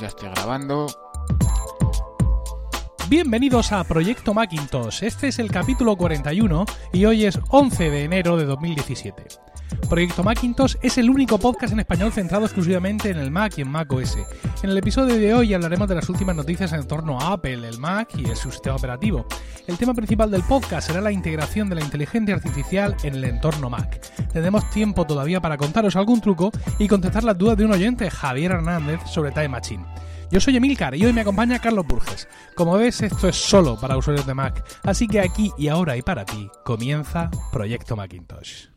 Ya estoy grabando. Bienvenidos a Proyecto Macintosh. Este es el capítulo 41 y hoy es 11 de enero de 2017. Proyecto Macintosh es el único podcast en español centrado exclusivamente en el Mac y en Mac OS. En el episodio de hoy hablaremos de las últimas noticias en torno a Apple, el Mac y su sistema operativo. El tema principal del podcast será la integración de la inteligencia artificial en el entorno Mac. Tendremos tiempo todavía para contaros algún truco y contestar las dudas de un oyente, Javier Hernández, sobre Time Machine. Yo soy Emilcar y hoy me acompaña Carlos Burges. Como ves, esto es solo para usuarios de Mac, así que aquí y ahora y para ti comienza Proyecto Macintosh.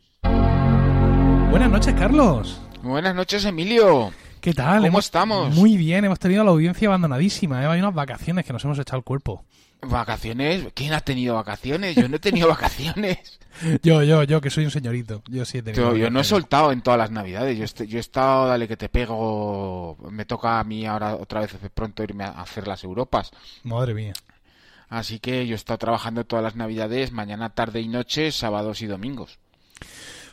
Buenas noches, Carlos. Buenas noches, Emilio. ¿Qué tal? ¿Cómo estamos? Muy bien, hemos tenido la audiencia abandonadísima. ¿eh? Hay unas vacaciones que nos hemos echado el cuerpo. ¿Vacaciones? ¿Quién ha tenido vacaciones? Yo no he tenido vacaciones. yo, yo, yo, que soy un señorito. Yo sí he tenido. Yo, yo no he soltado en todas las navidades. Yo, yo he estado, dale que te pego. Me toca a mí ahora otra vez pronto irme a hacer las Europas. Madre mía. Así que yo he estado trabajando todas las navidades, mañana, tarde y noche, sábados y domingos.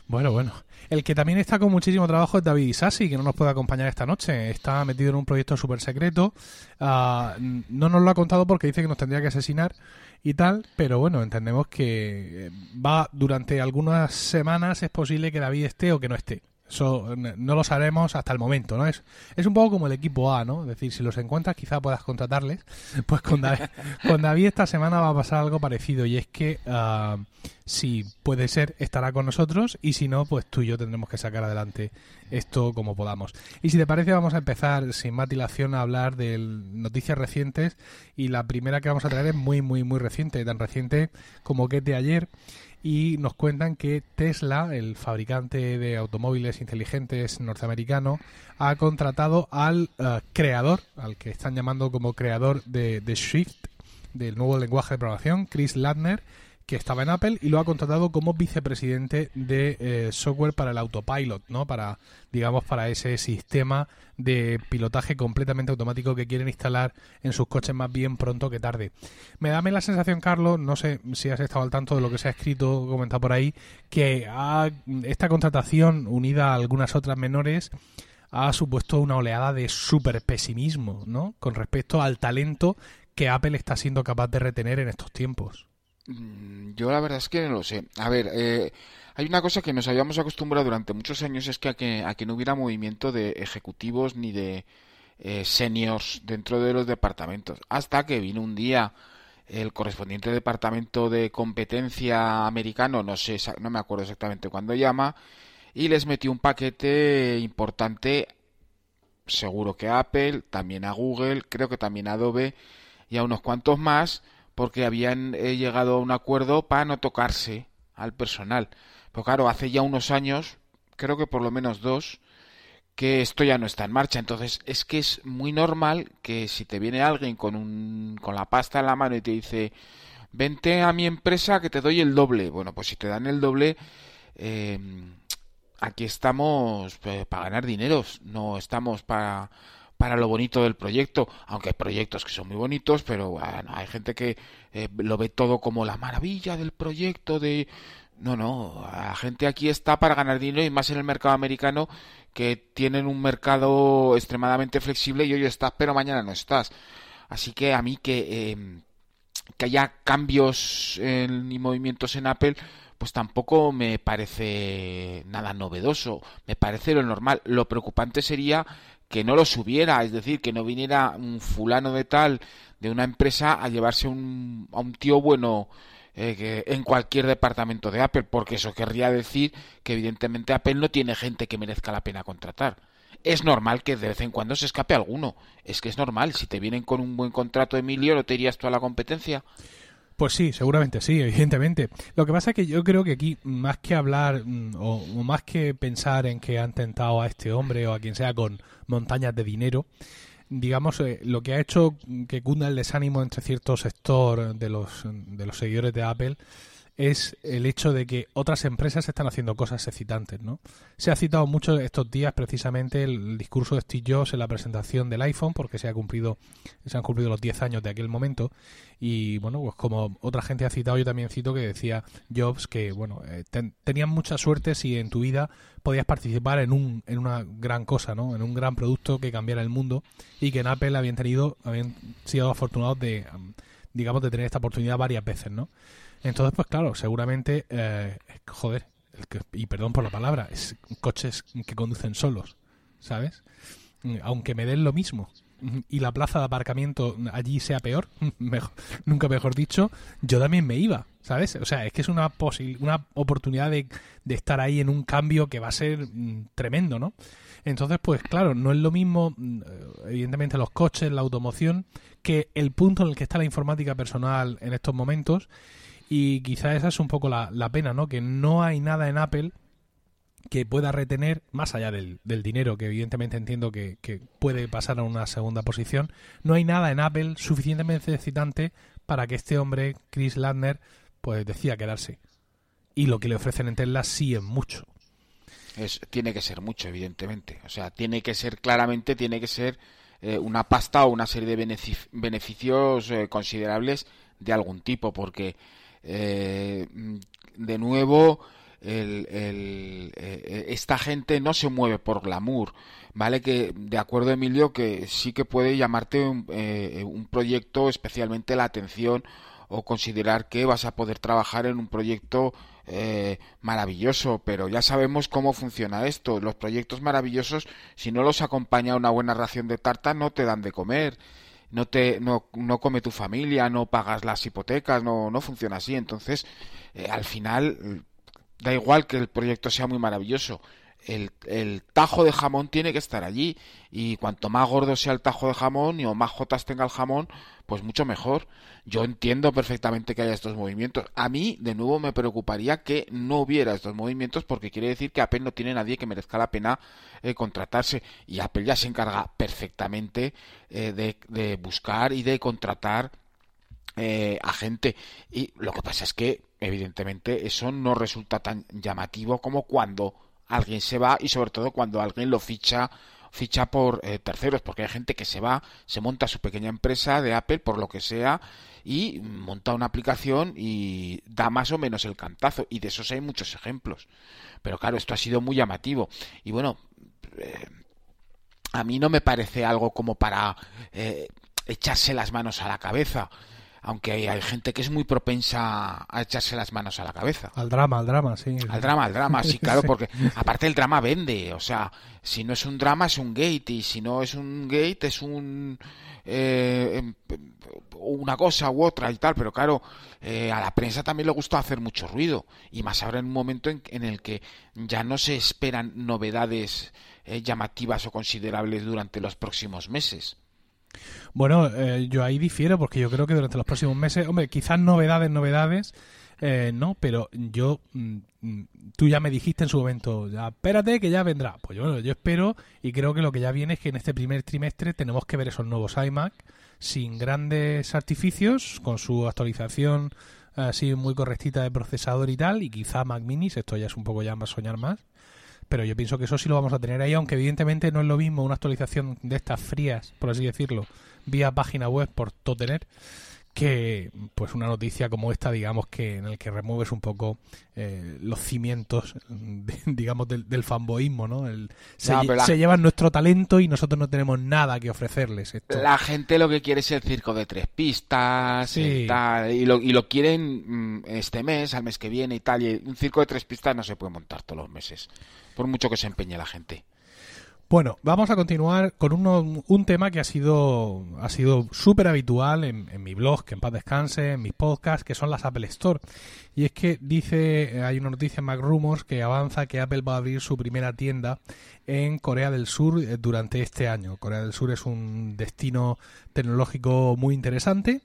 Bueno, bueno. El que también está con muchísimo trabajo es David Isasi, que no nos puede acompañar esta noche. Está metido en un proyecto súper secreto. Ah, no nos lo ha contado porque dice que nos tendría que asesinar y tal, pero bueno, entendemos que eh, va durante algunas semanas, es posible que David esté o que no esté. Eso no lo sabremos hasta el momento, ¿no? Es, es un poco como el equipo A, ¿no? Es decir, si los encuentras quizá puedas contratarles. Pues con David, con David esta semana va a pasar algo parecido y es que uh, si puede ser estará con nosotros y si no, pues tú y yo tendremos que sacar adelante esto como podamos. Y si te parece vamos a empezar sin más dilación a hablar de noticias recientes y la primera que vamos a traer es muy, muy, muy reciente, tan reciente como que es de ayer y nos cuentan que Tesla, el fabricante de automóviles inteligentes norteamericano, ha contratado al uh, creador, al que están llamando como creador de, de Swift, del nuevo lenguaje de programación, Chris Ladner, que estaba en Apple y lo ha contratado como vicepresidente de eh, software para el autopilot, ¿no? Para, digamos, para ese sistema de pilotaje completamente automático que quieren instalar en sus coches más bien pronto que tarde. Me da la sensación, Carlos, no sé si has estado al tanto de lo que se ha escrito, comentado por ahí, que esta contratación unida a algunas otras menores ha supuesto una oleada de super pesimismo, ¿no? Con respecto al talento que Apple está siendo capaz de retener en estos tiempos. Mm, yo la verdad es que no lo sé. A ver, eh, hay una cosa que nos habíamos acostumbrado durante muchos años es que a que, a que no hubiera movimiento de ejecutivos ni de eh, seniors dentro de los departamentos. Hasta que vino un día el correspondiente departamento de competencia americano, no sé, no me acuerdo exactamente cuándo llama, y les metió un paquete importante, seguro que a Apple, también a Google, creo que también a Adobe y a unos cuantos más, porque habían eh, llegado a un acuerdo para no tocarse al personal. Pero claro, hace ya unos años, creo que por lo menos dos, que esto ya no está en marcha. Entonces es que es muy normal que si te viene alguien con, un, con la pasta en la mano y te dice, vente a mi empresa que te doy el doble. Bueno, pues si te dan el doble, eh, aquí estamos eh, para ganar dineros, no estamos para para lo bonito del proyecto, aunque hay proyectos que son muy bonitos, pero bueno, hay gente que eh, lo ve todo como la maravilla del proyecto de no, no, la gente aquí está para ganar dinero y más en el mercado americano que tienen un mercado extremadamente flexible y hoy estás, pero mañana no estás. Así que a mí que, eh, que haya cambios en, y movimientos en Apple, pues tampoco me parece nada novedoso, me parece lo normal. Lo preocupante sería que no lo subiera, es decir, que no viniera un fulano de tal de una empresa a llevarse un, a un tío bueno eh, en cualquier departamento de Apple, porque eso querría decir que evidentemente Apple no tiene gente que merezca la pena contratar. Es normal que de vez en cuando se escape alguno. Es que es normal. Si te vienen con un buen contrato, Emilio, ¿no te irías tú a la competencia? Pues sí, seguramente sí, evidentemente. Lo que pasa es que yo creo que aquí, más que hablar mm, o, o, más que pensar en que han tentado a este hombre o a quien sea con montañas de dinero, digamos, eh, lo que ha hecho que cunda el desánimo entre cierto sector de los, de los seguidores de Apple es el hecho de que otras empresas están haciendo cosas excitantes, ¿no? Se ha citado mucho estos días precisamente el, discurso de Steve Jobs en la presentación del iPhone, porque se ha cumplido, se han cumplido los 10 años de aquel momento, y bueno, pues como otra gente ha citado, yo también cito que decía Jobs que, bueno, eh, tenían mucha suerte si en tu vida podías participar en, un, en una gran cosa, ¿no? En un gran producto que cambiara el mundo, y que en Apple habían tenido, habían sido afortunados de, digamos, de tener esta oportunidad varias veces, ¿no? Entonces, pues claro, seguramente, eh, joder, y perdón por la palabra, es coches que conducen solos, ¿sabes? Aunque me den lo mismo y la plaza de aparcamiento allí sea peor, nunca mejor dicho, yo también me iba, ¿sabes? O sea, es que es una, una oportunidad de, de, estar ahí en un cambio que va a ser mm, tremendo, ¿no? Entonces, pues claro, no es lo mismo, mm, evidentemente, los coches, la automoción, que el punto en el que está la informática personal en estos momentos y quizá esa es un poco la, pena, ¿no? Que no hay nada en Apple que pueda retener, más allá del, dinero, que evidentemente entiendo que, puede pasar a una segunda posición, no hay nada en Apple suficientemente excitante para que este hombre, Chris Landner, pues decida quedarse. Y lo que le ofrecen en Tesla sí es mucho. Es, tiene que ser mucho, evidentemente. O sea, tiene que ser claramente, tiene que ser eh, una pasta o una serie de beneficios eh, considerables de algún tipo, porque eh, de nuevo, eh, esta gente no se mueve por glamour, ¿vale? Que de acuerdo, Emilio, que sí que puede llamarte un, eh, un proyecto especialmente la atención o considerar que vas a poder trabajar en un proyecto maravilloso, pero ya sabemos cómo funciona esto. Los proyectos maravillosos, si no los acompaña una buena ración de tarta, no te dan de comer no te no, no come tu familia, no pagas las hipotecas, no, no funciona así. Entonces, eh, al final, da igual que el proyecto sea muy maravilloso. El, tajo de jamón tiene que estar allí y cuanto más gordo sea el tajo de jamón y o más jotas tenga el jamón, pues mucho mejor. Yo entiendo perfectamente que haya estos movimientos. A mí, de nuevo, me preocuparía que no hubiera estos movimientos porque quiere decir que Apple no tiene nadie que merezca la pena eh, contratarse y Apple ya se encarga perfectamente eh, de, buscar y de contratar eh, a gente. Y lo que pasa es que, evidentemente, eso no resulta tan llamativo como cuando alguien se va y sobre todo cuando alguien lo ficha ficha por eh, terceros, porque hay gente que se va, se monta su pequeña empresa de Apple por lo que sea y monta una aplicación y da más o menos el cantazo. Y de esos hay muchos ejemplos. Pero claro, esto ha sido muy llamativo. Y bueno, eh, a mí no me parece algo como para eh, echarse las manos a la cabeza aunque hay, gente que es muy propensa a echarse las manos a la cabeza. Al drama, al drama, sí. Al drama, al drama, sí, claro, porque aparte el drama vende, o sea, si no es un drama es un gate y si no es un gate es un eh, em, una cosa u otra y tal, pero claro, eh, a la prensa también le gusta hacer mucho ruido y más ahora en un momento en, el que ya no se esperan novedades eh, llamativas o considerables durante los próximos meses. Bueno, eh, yo ahí difiero porque yo creo que durante los próximos meses, hombre, quizás novedades, novedades, eh, no, pero yo, mm, mm, tú ya me dijiste en su momento, ya espérate que ya vendrá. Pues yo, yo espero y creo que lo que ya viene es que en este primer trimestre tenemos que ver esos nuevos iMac sin grandes artificios, con su actualización así muy correctita de procesador y tal, y quizá Mac Minis, esto ya es un poco ya más soñar más pero yo pienso que eso sí lo vamos a tener ahí, aunque evidentemente no es lo mismo una actualización de estas frías, por así decirlo, vía página web por todo tener, que pues una noticia como esta, digamos que en el que remueves un poco eh, los cimientos, digamos, del, del fanboísmo, ¿no? se, llevan nuestro talento y nosotros no tenemos nada que ofrecerles. La gente lo que quiere es el circo de tres pistas y, lo, y lo quieren mm, este mes, al mes que viene y tal. Y un circo de tres pistas no se puede montar todos los meses por mucho que se empeñe la gente. Bueno, vamos a continuar con un tema que ha sido ha sido súper habitual en, en, mi blog, que en paz descanse, en mis podcasts, que son las Apple Store. Y es que dice, hay una noticia en Mac Rumors que avanza que Apple va a abrir su primera tienda en Corea del Sur eh, durante este año. Corea del Sur es un destino tecnológico muy interesante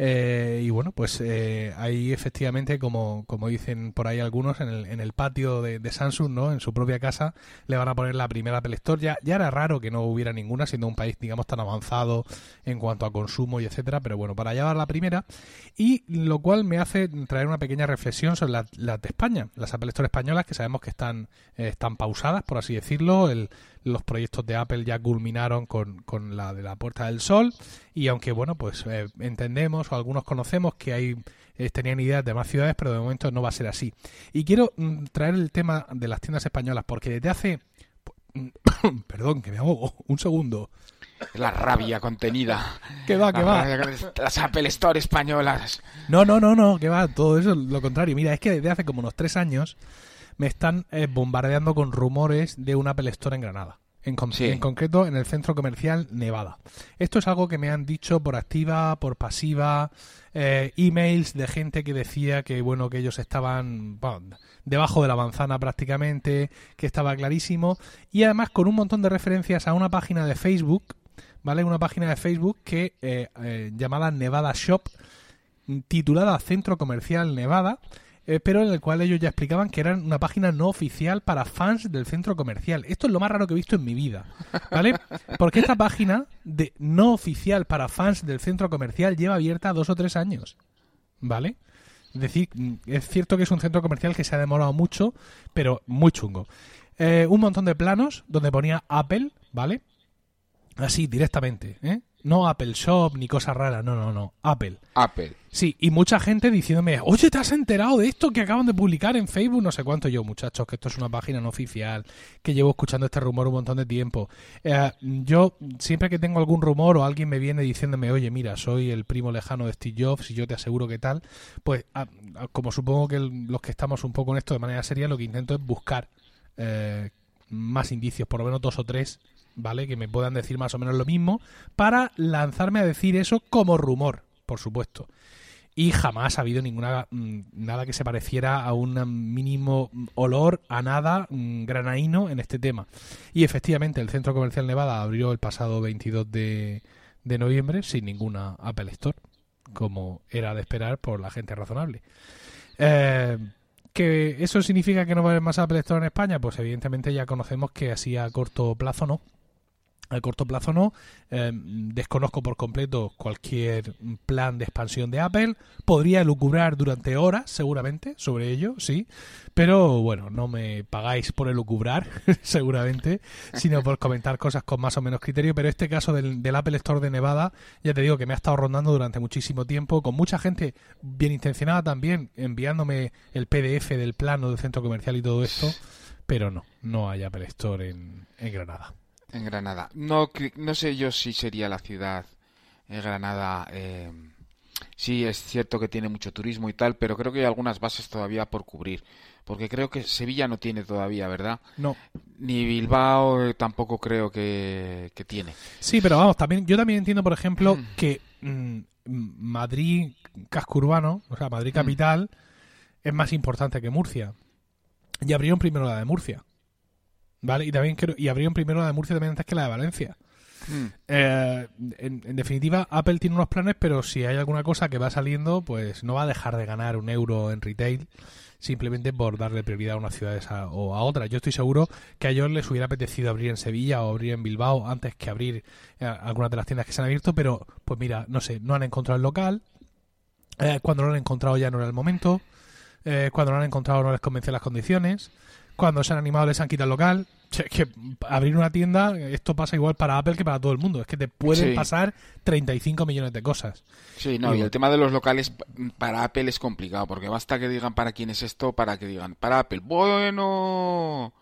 eh, y bueno, pues eh, ahí efectivamente, como, como dicen por ahí algunos, en el, en el patio de, Samsung, ¿no? En su propia casa, le van a poner la primera Apple Store. Ya, ya era raro que no hubiera ninguna, siendo un país, digamos, tan avanzado en cuanto a consumo y etcétera, pero bueno, para allá va la primera. Y lo cual me hace traer una pequeña reflexión sobre las de España, las Apple Store españolas que sabemos que están, eh, están pausadas, por así decirlo. los proyectos de Apple ya culminaron con, con, la de la Puerta del Sol y aunque, bueno, pues eh, entendemos o algunos conocemos que hay tenían ideas de más ciudades, pero de momento no va a ser así. Y quiero mm, traer el tema de las tiendas españolas porque desde hace... Perdón, que me ahogo. Un segundo. La rabia contenida. Que va, que va. Las Apple Store españolas. No, no, no, no, que va. Todo eso lo contrario. Mira, es que desde hace como unos tres años me están eh, bombardeando con rumores de un Apple Store en Granada. En, en, concreto en el centro comercial Nevada. Esto es algo que me han dicho por activa, por pasiva, eh, emails de gente que decía que bueno que ellos estaban debajo de la manzana prácticamente, que estaba clarísimo y además con un montón de referencias a una página de Facebook ¿vale? Una página de Facebook que eh, eh, llamada Nevada Shop, titulada Centro Comercial Nevada, eh, pero en el cual ellos ya explicaban que era una página no oficial para fans del centro comercial. Esto es lo más raro que he visto en mi vida, ¿vale? Porque esta página de no oficial para fans del centro comercial lleva abierta dos o tres años, ¿vale? Es decir, mm, es cierto que es un centro comercial que se ha demorado mucho, pero muy chungo. un montón de planos donde ponía Apple, ¿vale? Así, directamente, ¿eh? No Apple Shop ni cosas raras, no, no, no. Apple. Apple. Sí, y mucha gente diciéndome, oye, ¿te has enterado de esto que acaban de publicar en Facebook? No sé cuánto yo, muchachos, que esto es una página no oficial, que llevo escuchando este rumor un montón de tiempo. Eh, yo, siempre que tengo algún rumor o alguien me viene diciéndome, oye, mira, soy el primo lejano de Steve Jobs y yo te aseguro que tal, pues como supongo que los que estamos un poco en esto de manera seria, lo que intento es buscar eh, más indicios, por lo menos dos o tres ¿vale? Que me puedan decir más o menos lo mismo, para lanzarme a decir eso como rumor, por supuesto. Y jamás ha habido ninguna mm, nada que se pareciera a un mínimo olor a nada mm, granaíno en este tema. Y efectivamente, el Centro Comercial Nevada abrió el pasado 22 de, noviembre sin ninguna Apple Store, como era de esperar por la gente razonable. Eh, ¿Que eso significa que no va a haber más Apple Store en España? Pues evidentemente ya conocemos que así a corto plazo no a corto plazo no. Em, desconozco por completo cualquier plan de expansión de Apple. Podría lucubrar durante horas, seguramente, sobre ello, sí. Pero bueno, no me pagáis por elucubrar, seguramente, sino por comentar cosas con más o menos criterio. Pero este caso del, del, Apple Store de Nevada, ya te digo que me ha estado rondando durante muchísimo tiempo, con mucha gente bien intencionada también, enviándome el PDF del plano del centro comercial y todo esto. Pero no, no hay Apple Store en Granada. En Granada. No, no sé yo si sería la ciudad en Granada. Eh, sí, es cierto que tiene mucho turismo y tal, pero creo que hay algunas bases todavía por cubrir. Porque creo que Sevilla no tiene todavía, ¿verdad? No. Ni Bilbao eh, tampoco creo que, tiene. Sí, pero vamos, también yo también entiendo, por ejemplo, mm. que mm, Madrid, casco urbano, o sea, Madrid mm. capital, es más importante que Murcia. Y abrieron primero la de Murcia. ¿Vale? Y también quiero, y abrieron primero la de Murcia también antes que la de Valencia. Hmm. Eh, en, definitiva, Apple tiene unos planes, pero si hay alguna cosa que va saliendo, pues no va a dejar de ganar un euro en retail simplemente por darle prioridad a una ciudad o a otra. Yo estoy seguro que a ellos les hubiera apetecido abrir en Sevilla o abrir en Bilbao antes que abrir eh, algunas de las tiendas que se han abierto, pero pues mira, no sé, no han encontrado el local. Eh, cuando lo han encontrado ya no era el momento. cuando lo han encontrado no les convencen las condiciones cuando se han animado les han quitado el local. Es que abrir una tienda, esto pasa igual para Apple que para todo el mundo. Es que te pueden pasar 35 millones de cosas. Sí, no, y, el tema de los locales para Apple es complicado, porque basta que digan para quién es esto, para que digan para Apple. Bueno,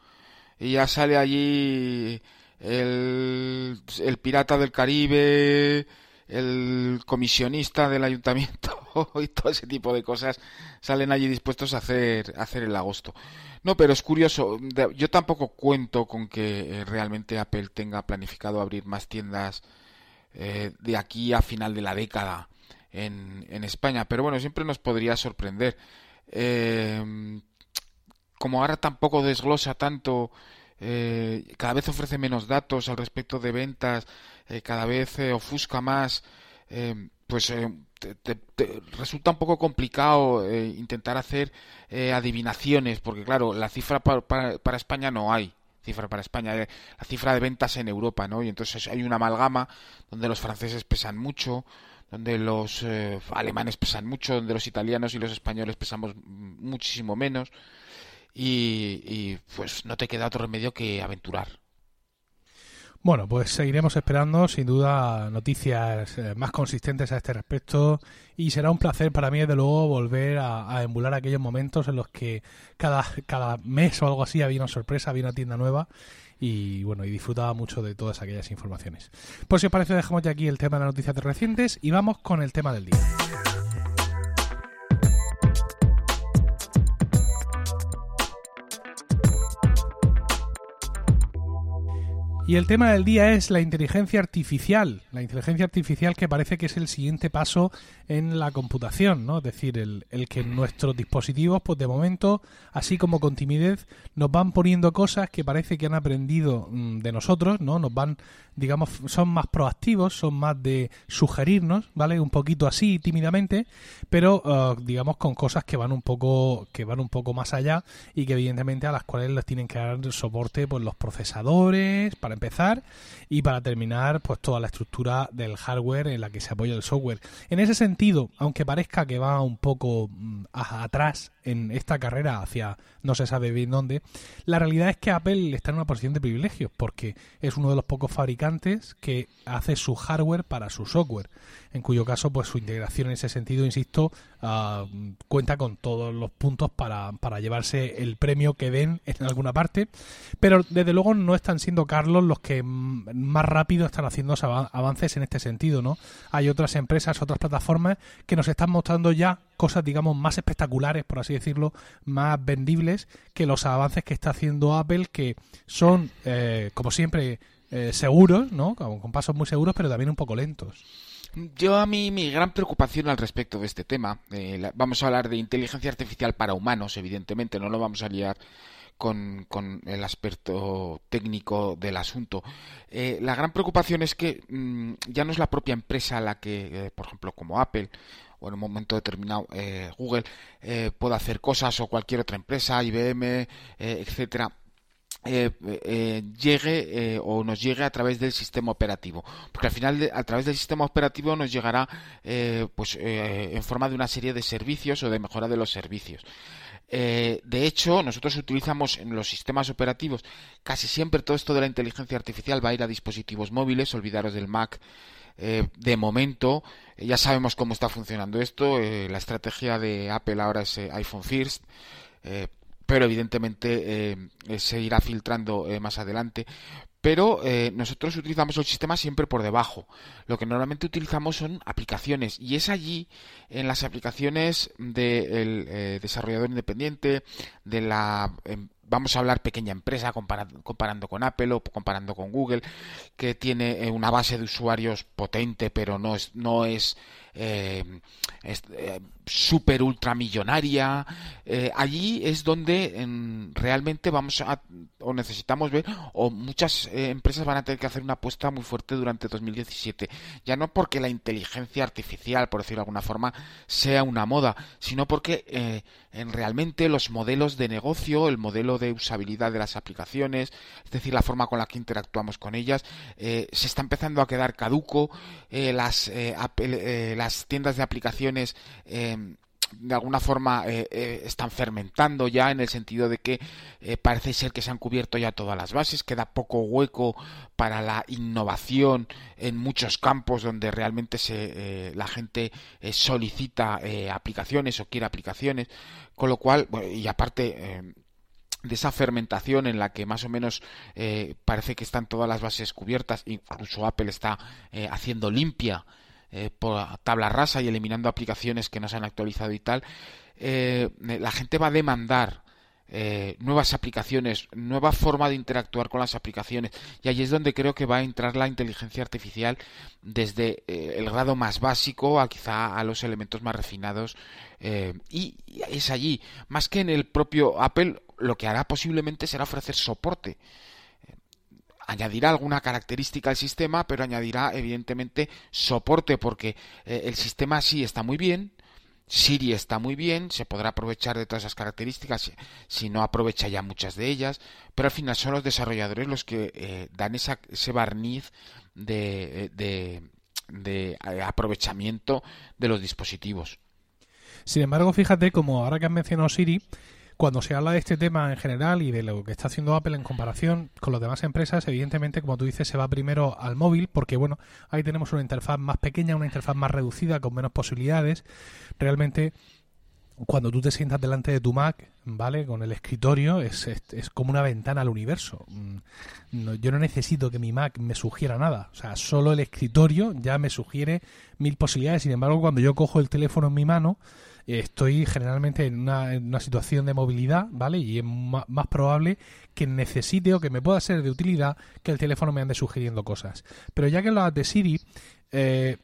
y ya sale allí el, el pirata del Caribe, el comisionista del ayuntamiento y todo ese tipo de cosas salen allí dispuestos a hacer, a hacer el agosto. No, pero es curioso. Yo tampoco cuento con que eh, realmente Apple tenga planificado abrir más tiendas eh, de aquí a final de la década en, en España. Pero bueno, siempre nos podría sorprender. Em, como ahora tampoco desglosa tanto, eh, cada vez ofrece menos datos al respecto de ventas, cada vez ofusca más, em, pues te, resulta un poco complicado eh, intentar hacer eh, adivinaciones, porque claro, la cifra para, para, España no hay cifra para España, eh, la cifra de ventas en Europa, ¿no? Y entonces hay una amalgama donde los franceses pesan mucho, donde los eh, alemanes pesan mucho, donde los italianos y los españoles pesamos muchísimo menos y, pues no te queda otro remedio que aventurar. Bueno, pues seguiremos esperando sin duda noticias eh, más consistentes a este respecto y será un placer para mí desde luego volver a, emular aquellos momentos en los que cada, cada mes o algo así había una sorpresa, había una tienda nueva y bueno, y disfrutaba mucho de todas aquellas informaciones. Pues si os parece dejamos ya aquí el tema de las noticias recientes y vamos con el tema del día. Y el tema del día es la inteligencia artificial. La inteligencia artificial que parece que es el siguiente paso en la computación, ¿no? Es decir, el, el, que nuestros dispositivos, pues de momento, así como con timidez, nos van poniendo cosas que parece que han aprendido mm, de nosotros, ¿no? Nos van, digamos, son más proactivos, son más de sugerirnos, ¿vale? Un poquito así, tímidamente, pero uh, digamos con cosas que van un poco, que van un poco más allá y que evidentemente a las cuales les tienen que dar soporte, pues los procesadores, para empezar, y para terminar, pues toda la estructura del hardware en la que se apoya el software. En ese sentido, aunque parezca que va un poco mm, atrás en esta carrera hacia no se sabe bien dónde, la realidad es que Apple está en una posición de privilegio porque es uno de los pocos fabricantes que hace su hardware para su software, en cuyo caso pues su integración en ese sentido, insisto, uh, cuenta con todos los puntos para, para llevarse el premio que den en alguna parte, pero desde luego no están siendo Carlos los que más rápido están haciendo avances en este sentido, ¿no? Hay otras empresas, otras plataformas que nos están mostrando ya cosas, digamos, más espectaculares, por así decirlo, más vendibles que los avances que está haciendo Apple, que son, eh, como siempre, eh, seguros, ¿no? Con pasos muy seguros, pero también un poco lentos. Yo a mí mi gran preocupación al respecto de este tema, eh, vamos a hablar de inteligencia artificial para humanos, evidentemente, no lo vamos a liar con, con el aspecto técnico del asunto. la gran preocupación es que mm, ya no es la propia empresa la que, por ejemplo, como Apple o en un momento determinado eh, Google eh, pueda hacer cosas o cualquier otra empresa, IBM, eh, etcétera, llegue o nos llegue a través del sistema operativo porque al final a través del sistema operativo nos llegará pues en forma de una serie de servicios o de mejora de los servicios de hecho, nosotros utilizamos en los sistemas operativos casi siempre todo esto de la inteligencia artificial va a ir a dispositivos móviles, olvidaros del Mac eh, de momento, ya sabemos cómo está funcionando esto. Eh, la estrategia de Apple ahora es eh, iPhone First. Pero evidentemente se irá filtrando más adelante pero nosotros utilizamos el sistema siempre por debajo. Lo que normalmente utilizamos son aplicaciones y es allí en las aplicaciones del desarrollador independiente, de la em, vamos a hablar pequeña empresa comparando, con Apple o comparando con Google, que tiene eh, una base de usuarios potente, pero no es, no es, eh, eh, super ultramillonaria. Eh, allí es donde realmente vamos a o necesitamos ver o muchas empresas van a tener que hacer una apuesta muy fuerte durante 2017. Ya no porque la inteligencia artificial, por decirlo de alguna forma, sea una moda, sino porque en realmente los modelos de negocio, el modelo de usabilidad de las aplicaciones, es decir, la forma con la que interactuamos con ellas, se está empezando a quedar caduco. las, tiendas de aplicaciones de alguna forma eh, eh, están fermentando ya en el sentido de que eh, parece ser que se han cubierto ya todas las bases, queda poco hueco para la innovación en muchos campos donde realmente se, la gente solicita aplicaciones o quiere aplicaciones, con lo cual, y aparte de esa fermentación en la que más o menos parece que están todas las bases cubiertas, incluso Apple está haciendo limpia eh, por tabla rasa y eliminando aplicaciones que no se han actualizado y tal, eh, la gente va a demandar eh, nuevas aplicaciones, nueva forma de interactuar con las aplicaciones. Y ahí es donde creo que va a entrar la inteligencia artificial desde el grado más básico a quizá a los elementos más refinados. y, es allí, más que en el propio Apple, lo que hará posiblemente será ofrecer soporte añadirá alguna característica al sistema, pero añadirá evidentemente soporte porque eh, el sistema sí está muy bien, Siri está muy bien, se podrá aprovechar de todas esas características si no aprovecha ya muchas de ellas, pero al final son los desarrolladores los que eh, dan esa, ese barniz de, de, de aprovechamiento de los dispositivos. Sin embargo, fíjate, como ahora que has mencionado Siri, cuando se habla de este tema en general y de lo que está haciendo Apple en comparación con las demás empresas, evidentemente, como tú dices, se va primero al móvil, porque bueno, ahí tenemos una interfaz más pequeña, una interfaz más reducida, con menos posibilidades. Realmente cuando tú te sientas delante de tu Mac, ¿vale? Con el escritorio, es, es, como una ventana al universo. Mm, yo no necesito que mi Mac me sugiera nada. O sea, solo el escritorio ya me sugiere mil posibilidades. Sin embargo, cuando yo cojo el teléfono en mi mano, estoy generalmente en una, situación de movilidad, ¿vale? Y es más, probable que necesite o que me pueda ser de utilidad que el teléfono me ande sugiriendo cosas. Pero ya que lo de Siri, eh,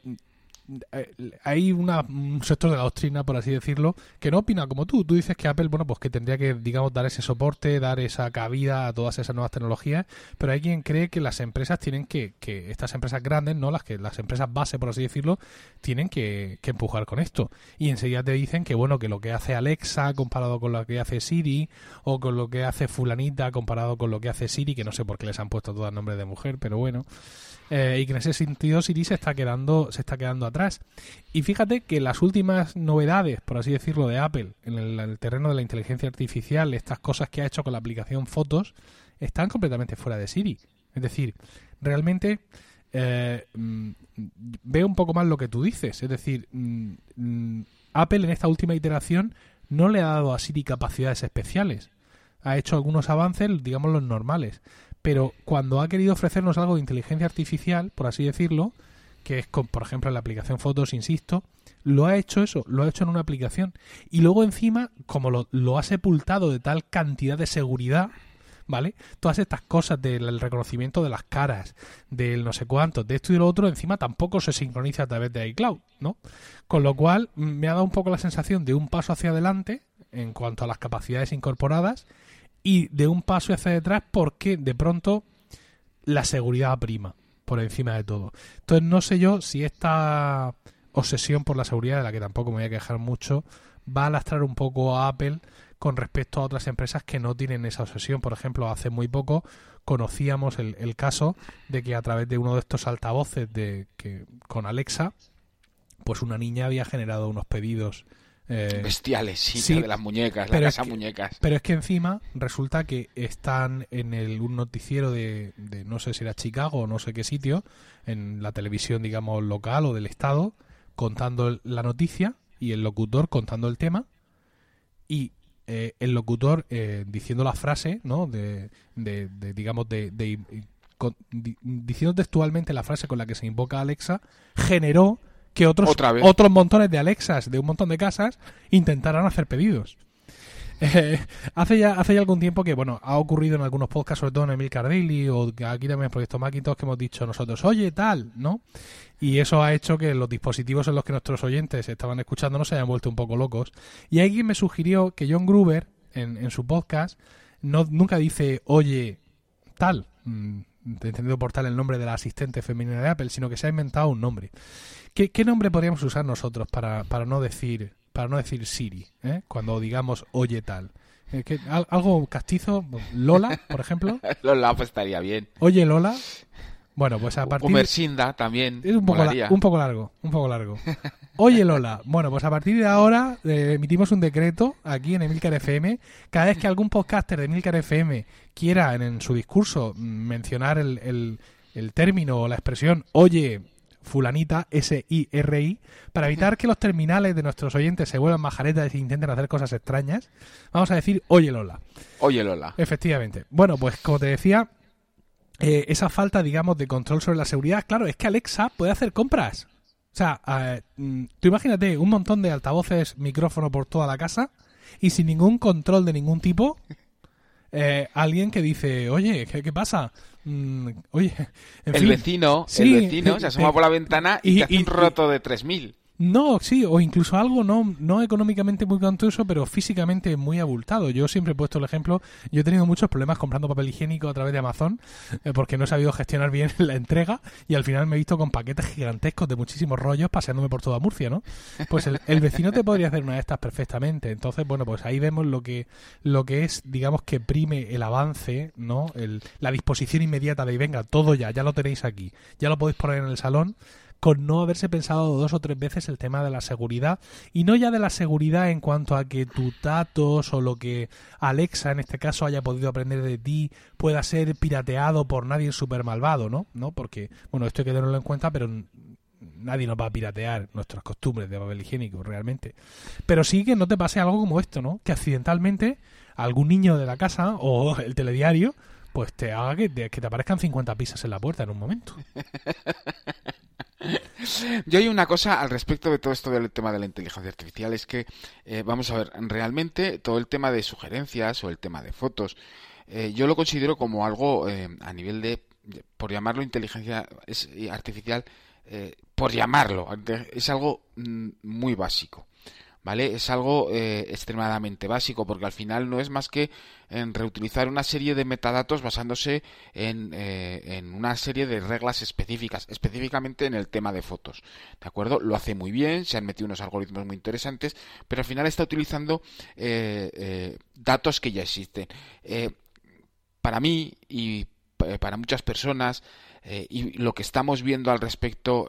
eh, hay un sector de la doctrina, por así decirlo, que no opina como tú. Tú dices que Apple, bueno, pues que tendría que, digamos, dar ese soporte, dar esa cabida a todas esas nuevas tecnologías, pero hay quien cree que las empresas tienen que, que estas empresas grandes, no las que las empresas base, por así decirlo, tienen que, que empujar con esto. Y enseguida te dicen que, bueno, que lo que hace Alexa comparado con lo que hace Siri, o con lo que hace Fulanita comparado con lo que hace Siri, que no sé por qué les han puesto todas nombre de mujer, pero bueno. Eh, y que en ese sentido Siri se está quedando se está quedando atrás. Y fíjate que las últimas novedades por así decirlo de Apple en el, terreno de la inteligencia artificial estas cosas que ha hecho con la aplicación fotos están completamente fuera de Siri. Es decir realmente eh, mm, veo un poco más lo que tú dices. Es decir mm, mm, Apple en esta última iteración no le ha dado a Siri capacidades especiales. Ha hecho algunos avances digamos los normales pero cuando ha querido ofrecernos algo de inteligencia artificial, por así decirlo, que es, con, por ejemplo, la aplicación Fotos, insisto, lo ha hecho eso, lo ha hecho en una aplicación. Y luego encima, como lo, lo ha sepultado de tal cantidad de seguridad, ¿vale? Todas estas cosas del reconocimiento de las caras, del no sé cuánto, de esto y lo otro, encima tampoco se sincroniza a través de iCloud, ¿no? Con lo cual me ha dado un poco la sensación de un paso hacia adelante en cuanto a las capacidades incorporadas y de un paso hacia detrás porque de pronto la seguridad prima por encima de todo. Entonces no sé yo si esta obsesión por la seguridad, de la que tampoco me voy a quejar mucho, va a lastrar un poco a Apple con respecto a otras empresas que no tienen esa obsesión. Por ejemplo, hace muy poco conocíamos el, el caso de que a través de uno de estos altavoces de que con Alexa, pues una niña había generado unos pedidos eh, Bestiales, sí, de las muñecas, la casa muñecas. Pero es que encima resulta que están en el, un noticiero de, no sé si era Chicago o no sé qué sitio, en la televisión, digamos, local o del estado, contando la noticia y el locutor contando el tema y eh, el locutor eh, diciendo la frase, ¿no? De, de, digamos, de, diciendo textualmente la frase con la que se invoca Alexa, generó que otros, otros montones de Alexas de un montón de casas intentaran hacer pedidos. Eh, hace ya hace ya algún tiempo que bueno ha ocurrido en algunos podcasts sobre todo en Emil Cardelli o aquí también en Proyecto Macintosh que hemos dicho nosotros oye tal no y eso ha hecho que los dispositivos en los que nuestros oyentes estaban escuchando no se hayan vuelto un poco locos. Y alguien me sugirió que John Gruber en, en su podcast no nunca dice oye tal mm, entendido por tal el nombre de la asistente femenina de Apple sino que se ha inventado un nombre ¿Qué, nombre podríamos usar nosotros para, para no decir para no decir Siri, ¿eh? cuando digamos oye tal? Eh, ¿Algo castizo? ¿Lola, por ejemplo? Lola, pues estaría bien. Oye, Lola. Bueno, pues a partir... Mercinda también. Es un poco, un poco largo, un poco largo. Oye, Lola. Bueno, pues a partir de ahora eh, emitimos un decreto aquí en Emilcar FM. Cada vez que algún podcaster de Emilcar FM quiera en, su discurso mencionar el, el, el término o la expresión oye fulanita, S-I-R-I, para evitar que los terminales de nuestros oyentes se vuelvan majaretas e intenten hacer cosas extrañas, vamos a decir, oye Lola. Oye Lola. Efectivamente. Bueno, pues como te decía, eh, esa falta, digamos, de control sobre la seguridad, claro, es que Alexa puede hacer compras. O sea, eh, tú imagínate un montón de altavoces, micrófono por toda la casa y sin ningún control de ningún tipo, eh, alguien que dice, oye, ¿qué, qué pasa? Mm, oye, el vecino, el vecino se asoma por la ventana y, hace un roto de 3000. No, sí, o incluso algo no, no económicamente muy costoso, pero físicamente muy abultado. Yo siempre he puesto el ejemplo, yo he tenido muchos problemas comprando papel higiénico a través de Amazon eh, porque no he sabido gestionar bien la entrega y al final me he visto con paquetes gigantescos de muchísimos rollos paseándome por toda Murcia, ¿no? Pues el, vecino te podría hacer una de estas perfectamente. Entonces, bueno, pues ahí vemos lo que, lo que es, digamos, que prime el avance, ¿no? El, la disposición inmediata de, venga, todo ya, ya lo tenéis aquí, ya lo podéis poner en el salón con no haberse pensado dos o tres veces el tema de la seguridad y no ya de la seguridad en cuanto a que tu datos o lo que Alexa en este caso haya podido aprender de ti pueda ser pirateado por nadie súper malvado, ¿no? ¿no? Porque, bueno, esto hay que tenerlo en cuenta, pero nadie nos va a piratear nuestras costumbres de papel higiénico realmente. Pero sí que no te pase algo como esto, ¿no? Que accidentalmente algún niño de la casa o el telediario pues te haga que te, que te aparezcan 50 pizzas en la puerta en un momento. Yo hay una cosa al respecto de todo esto del tema de la inteligencia artificial, es que, eh, vamos a ver, realmente todo el tema de sugerencias o el tema de fotos, eh, yo lo considero como algo eh, a nivel de, por llamarlo inteligencia artificial, por llamarlo, es algo mm, muy básico. ¿Vale? Es algo eh, extremadamente básico porque al final no es más que en reutilizar una serie de metadatos basándose en, eh, en, una serie de reglas específicas, específicamente en el tema de fotos, ¿de acuerdo? Lo hace muy bien, se han metido unos algoritmos muy interesantes, pero al final está utilizando eh, datos que ya existen. para mí y para muchas personas y lo que estamos viendo al respecto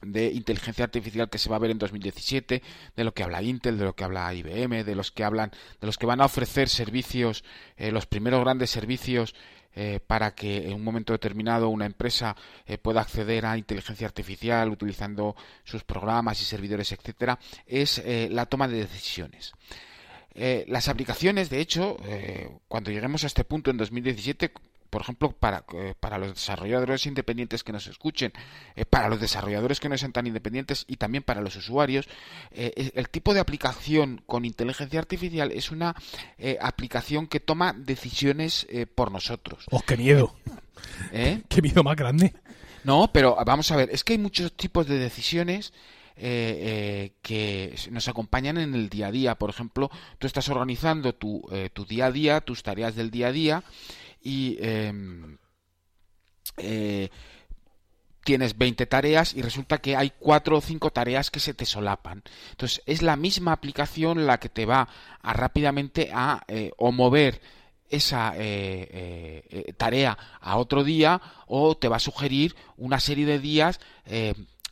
de inteligencia artificial que se va a ver en 2017, de lo que habla Intel, de lo que habla IBM, de los que hablan, de los que van a ofrecer servicios, eh, los primeros grandes servicios eh, para que en un momento determinado una empresa eh, pueda acceder a inteligencia artificial utilizando sus programas y servidores, etcétera, es la toma de decisiones. las aplicaciones, de hecho, cuando lleguemos a este punto en 2017, por ejemplo, para, eh, para los desarrolladores independientes que nos escuchen, eh, para los desarrolladores que no sean tan independientes y también para los usuarios, eh, el tipo de aplicación con inteligencia artificial es una aplicación que toma decisiones por nosotros. ¡Oh, qué miedo! ¡Qué miedo más grande! No, pero vamos a ver, es que hay muchos tipos de decisiones que nos acompañan en el día a día. Por ejemplo, tú estás organizando tu, tu día a día, tus tareas del día a día y em, eh, tienes 20 tareas y resulta que hay 4 o 5 tareas que se te solapan. Entonces es la misma aplicación la que te va a rápidamente a eh, o mover esa eh, tarea a otro día o te va a sugerir una serie de días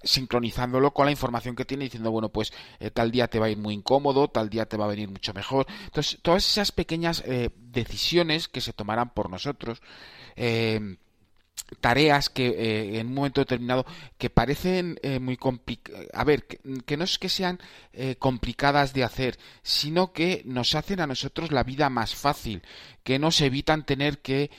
sincronizándolo con la información que tiene diciendo bueno pues eh, tal día te va a ir muy incómodo tal día te va a venir mucho mejor entonces todas esas pequeñas eh, decisiones que se tomarán por nosotros eh, tareas que en un momento determinado que parecen muy complicadas a ver que, no es que sean complicadas de hacer sino que nos hacen a nosotros la vida más fácil que nos evitan tener que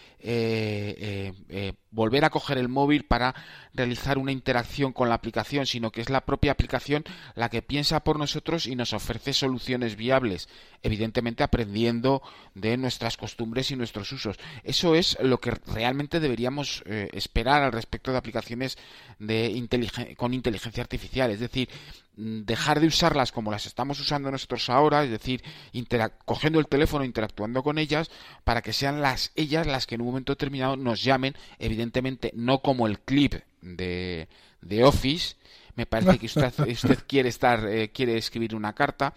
volver a coger el móvil para realizar una interacción con la aplicación, sino que es la propia aplicación la que piensa por nosotros y nos ofrece soluciones viables, evidentemente aprendiendo de nuestras costumbres y nuestros usos. Eso es lo que realmente deberíamos eh, esperar al respecto de aplicaciones de con inteligencia artificial, es decir, dejar de usarlas como las estamos usando nosotros ahora, es decir, cogiendo el teléfono, interactuando con ellas, para que sean las ellas las que en un momento determinado nos llamen, evidentemente evidentemente no como el clip de, de Office. Me parece que usted, usted quiere estar, eh, quiere escribir una carta.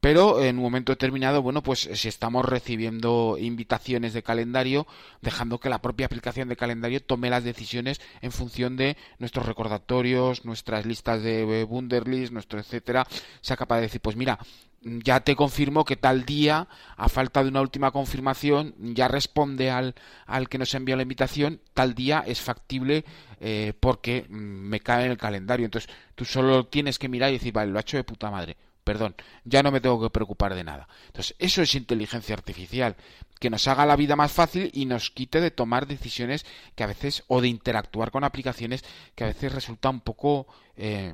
Pero en un momento determinado, bueno, pues si estamos recibiendo invitaciones de calendario, dejando que la propia aplicación de calendario tome las decisiones en función de nuestros recordatorios, nuestras listas de Wunderlist, nuestro etcétera, sea capaz de decir, pues mira, ya te confirmo que tal día, a falta de una última confirmación, ya responde al, al que nos envió la invitación, tal día es factible eh, porque mm, me cae en el calendario. Entonces tú solo tienes que mirar y decir, vale, lo ha hecho de puta madre. Perdón, ya no me tengo que preocupar de nada. Entonces, eso es inteligencia artificial, que nos haga la vida más fácil y nos quite de tomar decisiones que a veces, o de interactuar con aplicaciones que a veces resulta un poco eh,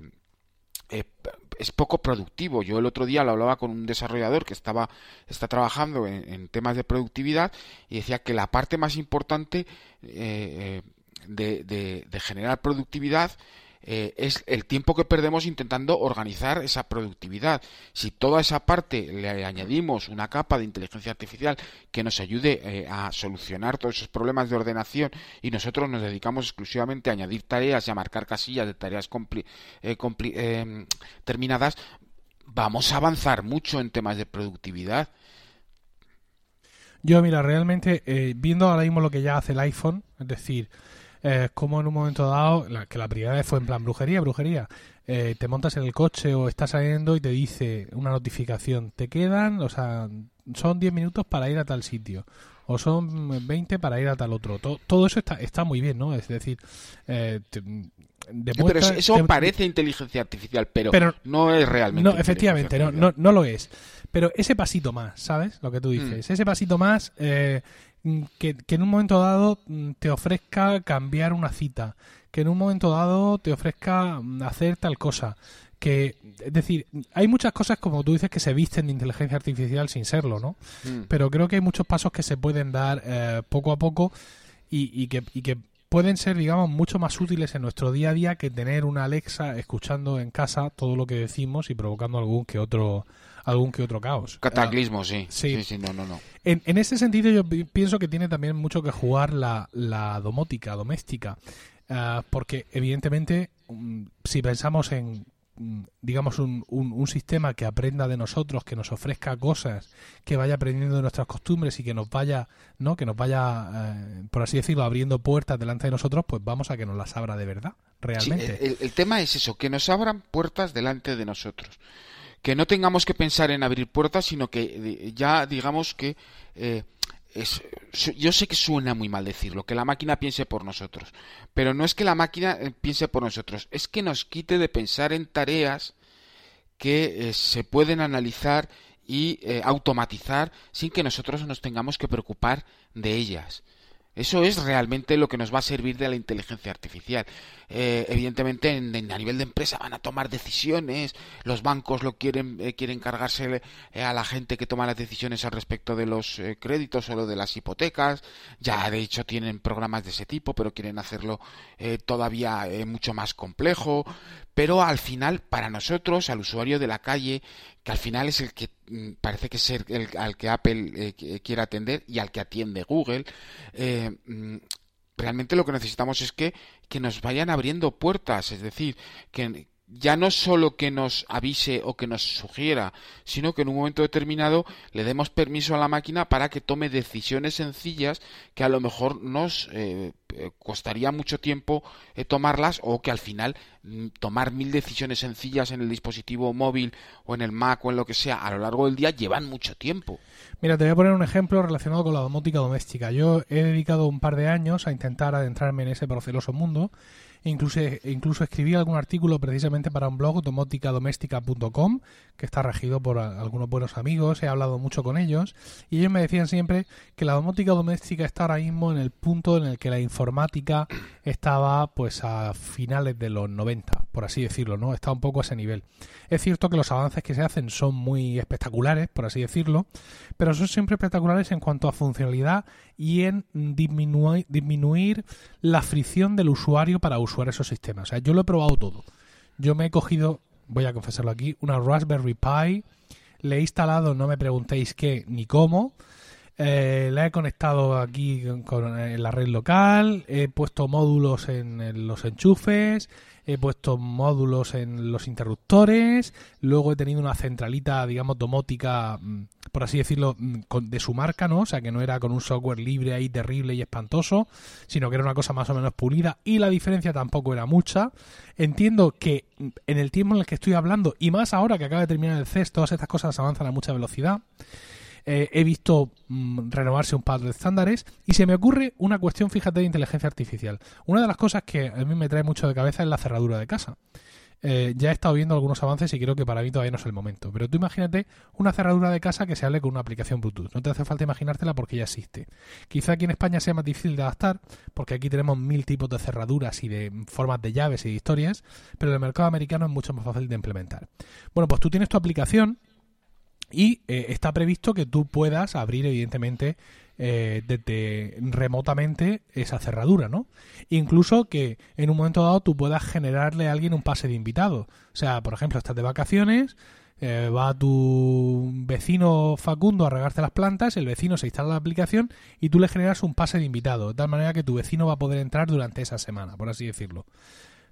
eh, es poco productivo. Yo el otro día lo hablaba con un desarrollador que estaba está trabajando en, temas de productividad y decía que la parte más importante eh, de, de, generar productividad eh, es el tiempo que perdemos intentando organizar esa productividad. Si toda esa parte le añadimos una capa de inteligencia artificial que nos ayude eh, a solucionar todos esos problemas de ordenación y nosotros nos dedicamos exclusivamente a añadir tareas y a marcar casillas de tareas eh, terminadas, vamos a avanzar mucho en temas de productividad. Yo, mira, realmente, viendo ahora mismo lo que ya hace el iPhone, es decir, eh, como en un momento dado, que la primera vez fue en plan brujería, brujería, eh, te montas en el coche o estás saliendo y te dice una notificación, te quedan, o sea, son 10 minutos para ir a tal sitio o son 20 para ir a tal otro. Todo, eso está, está muy bien, ¿no? Es decir, eh, pero eso, parece inteligencia artificial, pero, no es realmente. No, efectivamente, no, no, no, lo es. Pero ese pasito más, ¿sabes? Lo que tú dices. Mm. Ese pasito más eh, que, que en un momento dado mm, te ofrezca cambiar una cita, que en un momento dado te ofrezca mm, hacer tal cosa que es decir, hay muchas cosas como tú dices que se visten de inteligencia artificial sin serlo, ¿no? Pero creo que hay muchos pasos que se pueden dar eh, poco a poco y, y, que, y que pueden ser, digamos, mucho más útiles en nuestro día a día que tener una Alexa escuchando en casa todo lo que decimos y provocando algún que otro algún que otro caos. Cataclismo, sí. sí. Sí, no, no, no. En, en, ese sentido yo pienso que tiene también mucho que jugar la, la domótica, doméstica, ah, porque evidentemente mm, si pensamos en Mm, digamos, un, un, sistema que aprenda de nosotros, que nos ofrezca cosas, que vaya aprendiendo de nuestras costumbres y que nos vaya, ¿no? Que nos vaya, eh, por así decirlo, abriendo puertas delante de nosotros, pues vamos a que nos las abra de verdad, realmente. el, tema es eso, que nos abran puertas delante de nosotros. Que no tengamos que pensar en abrir puertas, sino que ya digamos que eh, yo sé que suena muy mal decirlo, que la máquina piense por nosotros, pero no es que la máquina eh, piense por nosotros, es que nos quite de pensar en tareas que eh, se pueden analizar y automatizar sin que nosotros nos tengamos que preocupar de ellas. Eso es realmente lo que nos va a servir de la inteligencia artificial. Eh, evidentemente, en, a nivel de empresa van a tomar decisiones, los bancos lo quieren, eh, quieren cargarse eh, a la gente que toma las decisiones al respecto de los créditos o de las hipotecas. Ya, de hecho, tienen programas de ese tipo, pero quieren hacerlo todavía mucho más complejo. Pero al final, para nosotros, al usuario de la calle, que al final es el que mm, parece que es el, al que Apple eh, quiere atender y al que atiende Google, eh, mm, realmente lo que necesitamos es que, que nos vayan abriendo puertas, es decir, que, ya no solo que nos avise o que nos sugiera, sino que en un momento determinado le demos permiso a la máquina para que tome decisiones sencillas que a lo mejor nos eh, costaría mucho tiempo eh, tomarlas o que al final mm, tomar mil decisiones sencillas en el dispositivo móvil o en el Mac o en lo que sea a lo largo del día llevan mucho tiempo. Mira, te voy a poner un ejemplo relacionado con la domótica doméstica. Yo he dedicado un par de años a intentar adentrarme en ese proceloso mundo Incluso, incluso escribí algún artículo precisamente para un blog, domóticadoméstica.com, que está regido por algunos buenos amigos, he hablado mucho con ellos, y ellos me decían siempre que la domótica doméstica está ahora mismo en el punto en el que la informática estaba pues a finales de los 90, por así decirlo, ¿no? Está un poco a ese nivel. Es cierto que los avances que se hacen son muy espectaculares, por así decirlo, pero son siempre espectaculares en cuanto a funcionalidad y en disminuir, disminuir la fricción del usuario para usar esos sistemas. O sea, yo lo he probado todo. Yo me he cogido, voy a confesarlo aquí, una Raspberry Pi, le he instalado, no me preguntéis qué ni cómo, eh, la he conectado aquí con, en la red local, he puesto módulos en los enchufes, he puesto módulos en los interruptores, luego he tenido una centralita, digamos, domótica, mm, por así decirlo, mm, de su marca, ¿no? O sea, que no era con un software libre ahí terrible y espantoso, sino que era una cosa más o menos pulida y la diferencia tampoco era mucha. Entiendo que mm, en el tiempo en el que estoy hablando, y más ahora que acaba de terminar el CES, todas estas cosas avanzan a mucha velocidad. Eh, he visto mm, renovarse un par de estándares y se me ocurre una cuestión, fíjate, de inteligencia artificial. Una de las cosas que a mí me trae mucho de cabeza es la cerradura de casa. Eh, ya he estado viendo algunos avances y creo que para mí todavía no es el momento. Pero tú imagínate una cerradura de casa que se hable con una aplicación Bluetooth. No te hace falta imaginártela porque ya existe. Quizá aquí en España sea más difícil de adaptar porque aquí tenemos mil tipos de cerraduras y de formas de llaves y de historias, pero en el mercado americano es mucho más fácil de implementar. Bueno, pues tú tienes tu aplicación y eh, está previsto que tú puedas abrir, evidentemente, eh, desde remotamente esa cerradura, ¿no? Incluso que en un momento dado tú puedas generarle a alguien un pase de invitado. O sea, por ejemplo, estás de vacaciones, eh, va tu vecino Facundo a regarte las plantas, el vecino se instala la aplicación y tú le generas un pase de invitado, de tal manera que tu vecino va a poder entrar durante esa semana, por así decirlo.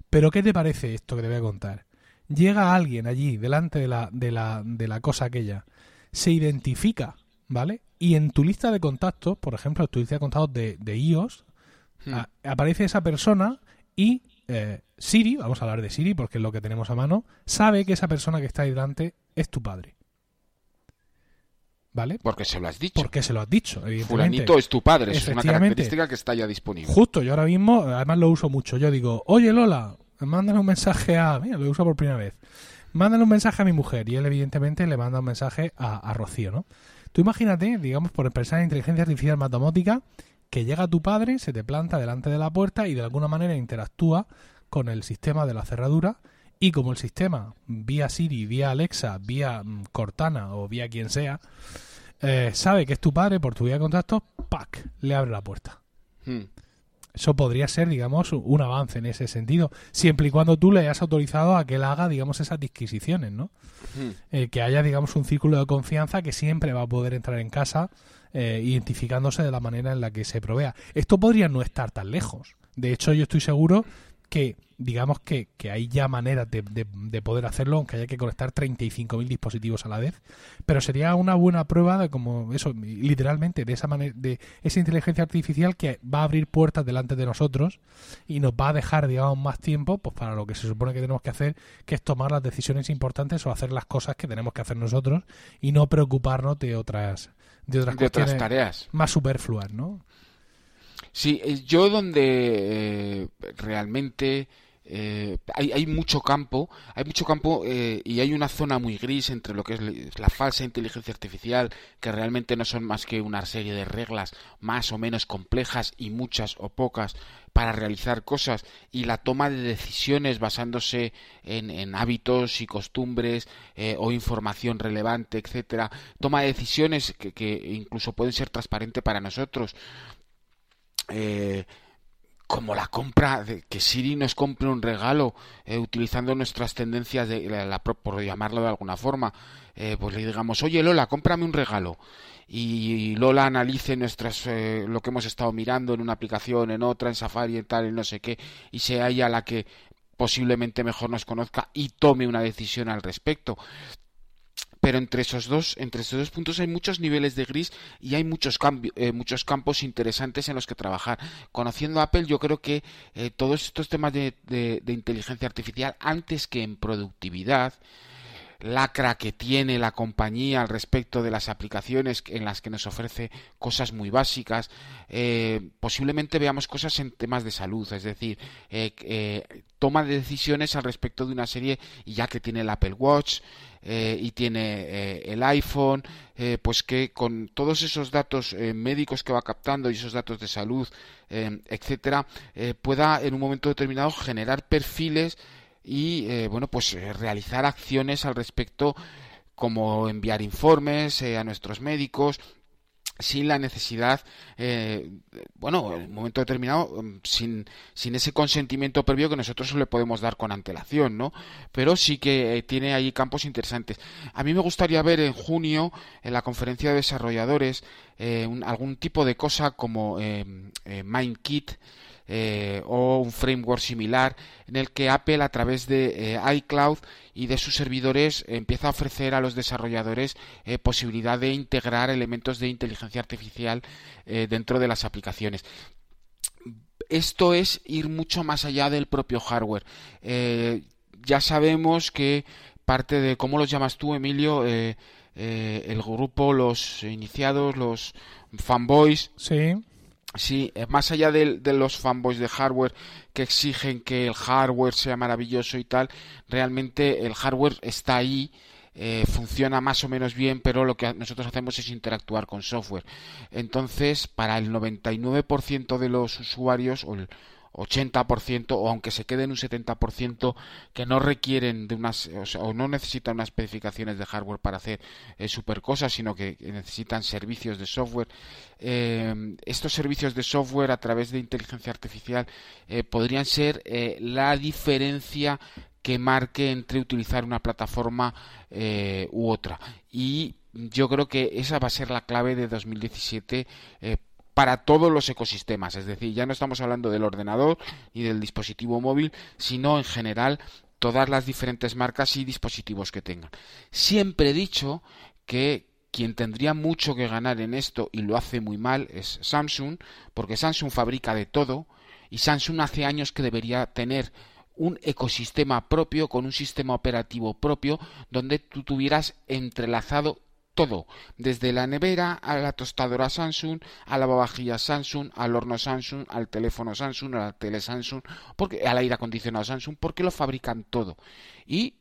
Pero ¿qué te parece esto que te voy a contar? Llega alguien allí delante de la, de la, de la cosa aquella, se identifica, ¿vale? Y en tu lista de contactos, por ejemplo, en tu lista de contactos de, de iOS, Hmm. aparece esa persona y eh, Siri, vamos a hablar de Siri porque es lo que tenemos a mano, sabe que esa persona que está ahí delante es tu padre. ¿Vale? Porque se lo has dicho. Porque se lo has dicho, evidentemente. Fulanito es tu padre, es una característica que está ya disponible. Justo, yo ahora mismo, además lo uso mucho. Yo digo, oye Lola, mándale un mensaje a. Mira, lo uso por primera vez. Mándale un mensaje a mi mujer. Y él, evidentemente, le manda un mensaje a, Rocío, ¿no? Tú imagínate, digamos, por expresar inteligencia artificial matemática, que llega tu padre, se te planta delante de la puerta y de alguna manera interactúa con el sistema de la cerradura y como el sistema, vía Siri, vía Alexa, vía mm, Cortana o vía quien sea, eh, sabe que es tu padre por tu vía de contactos, ¡pac! le abre la puerta. Hmm. Eso podría ser, digamos, un avance en ese sentido, siempre y cuando tú le hayas autorizado a que él haga, digamos, esas disquisiciones, ¿no? Eh, que haya, digamos, un círculo de confianza que siempre va a poder entrar en casa eh, identificándose de la manera en la que se provea. Esto podría no estar tan lejos. De hecho, yo estoy seguro que digamos que, que hay ya maneras de, de, poder hacerlo, aunque haya que conectar 35.000 dispositivos a la vez, pero sería una buena prueba de como eso, literalmente, de esa manera, de esa inteligencia artificial que va a abrir puertas delante de nosotros y nos va a dejar, digamos, más tiempo, pues para lo que se supone que tenemos que hacer, que es tomar las decisiones importantes o hacer las cosas que tenemos que hacer nosotros y no preocuparnos de otras de otras, de otras tareas más superfluas, ¿no? Sí, eh, yo donde eh, realmente eh, hay, hay, mucho campo, hay mucho campo y hay una zona muy gris entre lo que es la falsa inteligencia artificial, que realmente no son más que una serie de reglas más o menos complejas y muchas o pocas para realizar cosas y la toma de decisiones basándose en, hábitos y costumbres o información relevante, etcétera, toma de decisiones que, que incluso pueden ser transparentes para nosotros. Eh, como la compra, de que Siri nos compre un regalo eh, utilizando nuestras tendencias, de, la, por llamarlo de alguna forma, eh, pues le digamos, oye Lola, cómprame un regalo. Y Lola analice nuestras, lo que hemos estado mirando en una aplicación, en otra, en Safari, en tal, en no sé qué, y sea ella la que posiblemente mejor nos conozca y tome una decisión al respecto pero entre esos dos, entre esos dos puntos hay muchos niveles de gris y hay muchos, eh, muchos campos interesantes en los que trabajar. Conociendo Apple, yo creo que eh, todos estos temas de, de, inteligencia artificial, antes que en productividad, lacra que tiene la compañía al respecto de las aplicaciones en las que nos ofrece cosas muy básicas. Eh, posiblemente veamos cosas en temas de salud, es decir, toma de decisiones al respecto de una serie, ya que tiene el Apple Watch, eh, y tiene eh, el iPhone, eh, pues que con todos esos datos médicos que va captando y esos datos de salud, etcétera, pueda en un momento determinado generar perfiles y bueno pues realizar acciones al respecto como enviar informes a nuestros médicos sin la necesidad, eh, bueno, en un momento determinado, mm, sin, sin ese consentimiento previo que nosotros le podemos dar con antelación, ¿no? Pero sí que eh, tiene ahí campos interesantes. A mí me gustaría ver en junio, en la conferencia de desarrolladores, eh, algún tipo de cosa como MindKit, eh, o un framework similar en el que Apple a través de eh, iCloud y de sus servidores empieza a ofrecer a los desarrolladores eh, posibilidad de integrar elementos de inteligencia artificial dentro de las aplicaciones esto es ir mucho más allá del propio hardware. ya sabemos que parte de, ¿cómo los llamas tú, Emilio? el grupo, los iniciados, los fanboys. Sí. Sí, eh, más allá de, los fanboys de hardware que exigen que el hardware sea maravilloso y tal, realmente el hardware está ahí, eh, funciona más o menos bien, pero lo que nosotros hacemos es interactuar con software. Entonces, para el 99% de los usuarios, o el, 80% o aunque se quede en un 70% que no requieren de unas o, no necesitan unas especificaciones de hardware para hacer eh, super cosas sino que necesitan servicios de software eh, estos servicios de software a través de inteligencia artificial eh, podrían ser la diferencia que marque entre utilizar una plataforma u otra. Y yo creo que esa va a ser la clave de 2017 para todos los ecosistemas. Es decir, ya no estamos hablando del ordenador y del dispositivo móvil, sino en general todas las diferentes marcas y dispositivos que tengan. Siempre he dicho que quien tendría mucho que ganar en esto y lo hace muy mal es Samsung, porque Samsung fabrica de todo y Samsung hace años que debería tener un ecosistema propio con un sistema operativo propio donde tú tuvieras entrelazado todo, desde la nevera a la tostadora Samsung, a la lavavajillas Samsung, al horno Samsung, al teléfono Samsung, a la tele Samsung, porque al aire acondicionado Samsung, porque lo fabrican todo. Y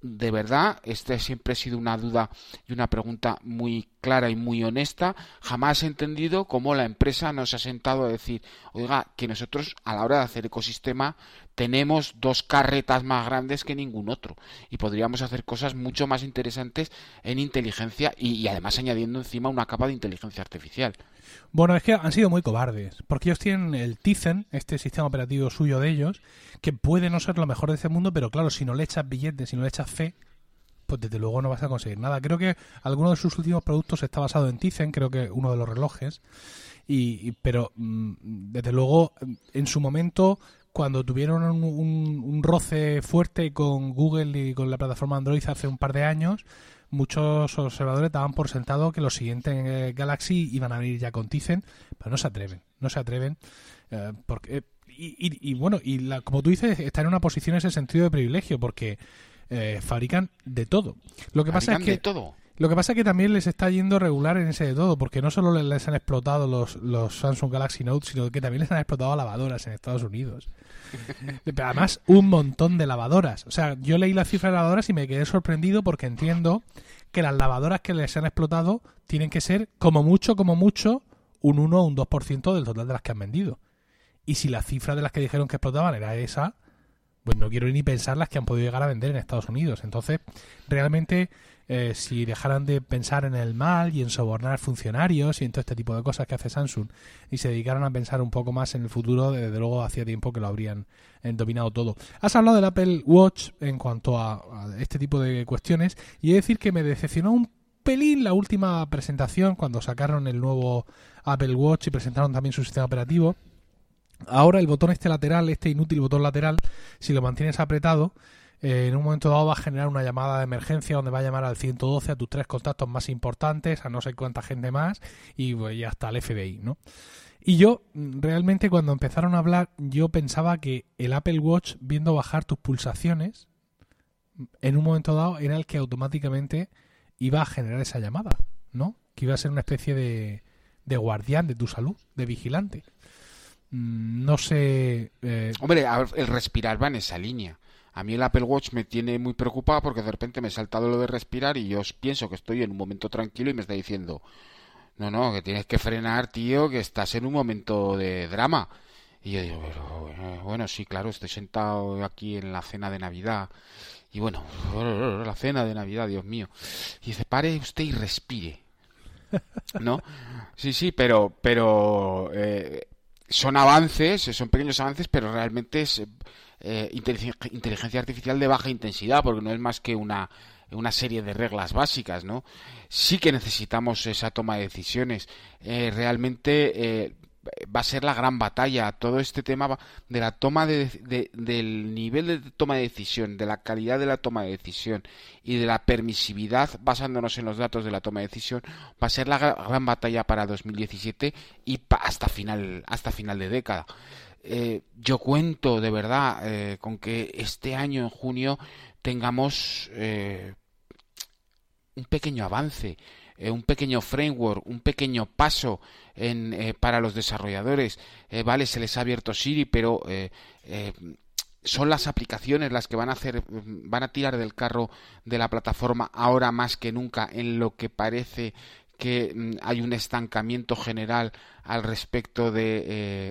de verdad, esta siempre ha sido una duda y una pregunta muy clara y muy honesta. Jamás he entendido cómo la empresa nos ha sentado a decir, oiga, que nosotros a la hora de hacer ecosistema tenemos dos carretas más grandes que ningún otro y podríamos hacer cosas mucho más interesantes en inteligencia y, y además añadiendo encima una capa de inteligencia artificial. Bueno, es que han sido muy cobardes, porque ellos tienen el Tizen, este sistema operativo suyo de ellos, que puede no ser lo mejor de este mundo, pero claro, si no le echas billetes, si no le echas fe, pues desde luego no vas a conseguir nada. Creo que alguno de sus últimos productos está basado en Tizen, creo que uno de los relojes, y, pero mm, desde luego en su momento cuando tuvieron un, un, roce fuerte con Google y con la plataforma Android hace un par de años, muchos observadores daban por sentado que los siguientes eh, Galaxy iban a venir ya con Tizen, pero no se atreven, no se atreven, eh, porque y, bueno, y la, como tú dices, está en una posición en ese sentido de privilegio, porque eh, fabrican de todo. Lo que pasa es que todo. Lo que pasa es que también les está yendo regular en ese de todo, porque no solo les han explotado los, los Samsung Galaxy Note, sino que también les han explotado lavadoras en Estados Unidos. Pero además, un montón de lavadoras. O sea, yo leí la cifra de lavadoras y me quedé sorprendido porque entiendo que las lavadoras que les han explotado tienen que ser, como mucho, como mucho, un 1 o un 2% del total de las que han vendido. Y si la cifra de las que dijeron que explotaban era esa, pues no quiero ni pensar las que han podido llegar a vender en Estados Unidos. Entonces, realmente eh, si dejaran de pensar en el mal y en sobornar funcionarios y en todo este tipo de cosas que hace Samsung y se dedicaran a pensar un poco más en el futuro, desde luego hacía tiempo que lo habrían eh, dominado todo. Has hablado del Apple Watch en cuanto a, este tipo de cuestiones y he de decir que me decepcionó un pelín la última presentación cuando sacaron el nuevo Apple Watch y presentaron también su sistema operativo. Ahora el botón este lateral, este inútil botón lateral, si lo mantienes apretado, eh, en un momento dado va a generar una llamada de emergencia donde va a llamar al 112 a tus tres contactos más importantes, a no sé cuánta gente más y, pues, hasta el FBI, ¿no? Y yo, realmente, cuando empezaron a hablar, yo pensaba que el Apple Watch, viendo bajar tus pulsaciones, en un momento dado era el que automáticamente iba a generar esa llamada, ¿no? Que iba a ser una especie de, de guardián de tu salud, de vigilante. Mm, no sé. Eh... Hombre, el respirar va en esa línea. A mí el Apple Watch me tiene muy preocupado porque de repente me he saltado lo de respirar y yo pienso que estoy en un momento tranquilo y me está diciendo, no, no, que tienes que frenar, tío, que estás en un momento de drama. Y yo digo, pero, bueno, sí, claro, estoy sentado aquí en la cena de Navidad. Y bueno, la cena de Navidad, Dios mío. Y dice, pare usted y respire. ¿No? Sí, sí, pero, pero eh, son avances, son pequeños avances, pero realmente es eh, inteligencia artificial de baja intensidad, porque no es más que una, una serie de reglas básicas, ¿no? Sí que necesitamos esa toma de decisiones. Eh, realmente eh, va a ser la gran batalla. Todo este tema de la toma de, del nivel de toma de decisión, de la calidad de la toma de decisión y de la permisividad basándonos en los datos de la toma de decisión va a ser la gran batalla para 2017 y hasta final hasta final de década. Eh, yo cuento de verdad eh, con que este año en junio tengamos eh, un pequeño avance, un pequeño framework, un pequeño paso en, para los desarrolladores. vale, se les ha abierto Siri, pero son las aplicaciones las que van a hacer, van a tirar del carro de la plataforma ahora más que nunca en lo que parece que mm, hay un estancamiento general al respecto de eh,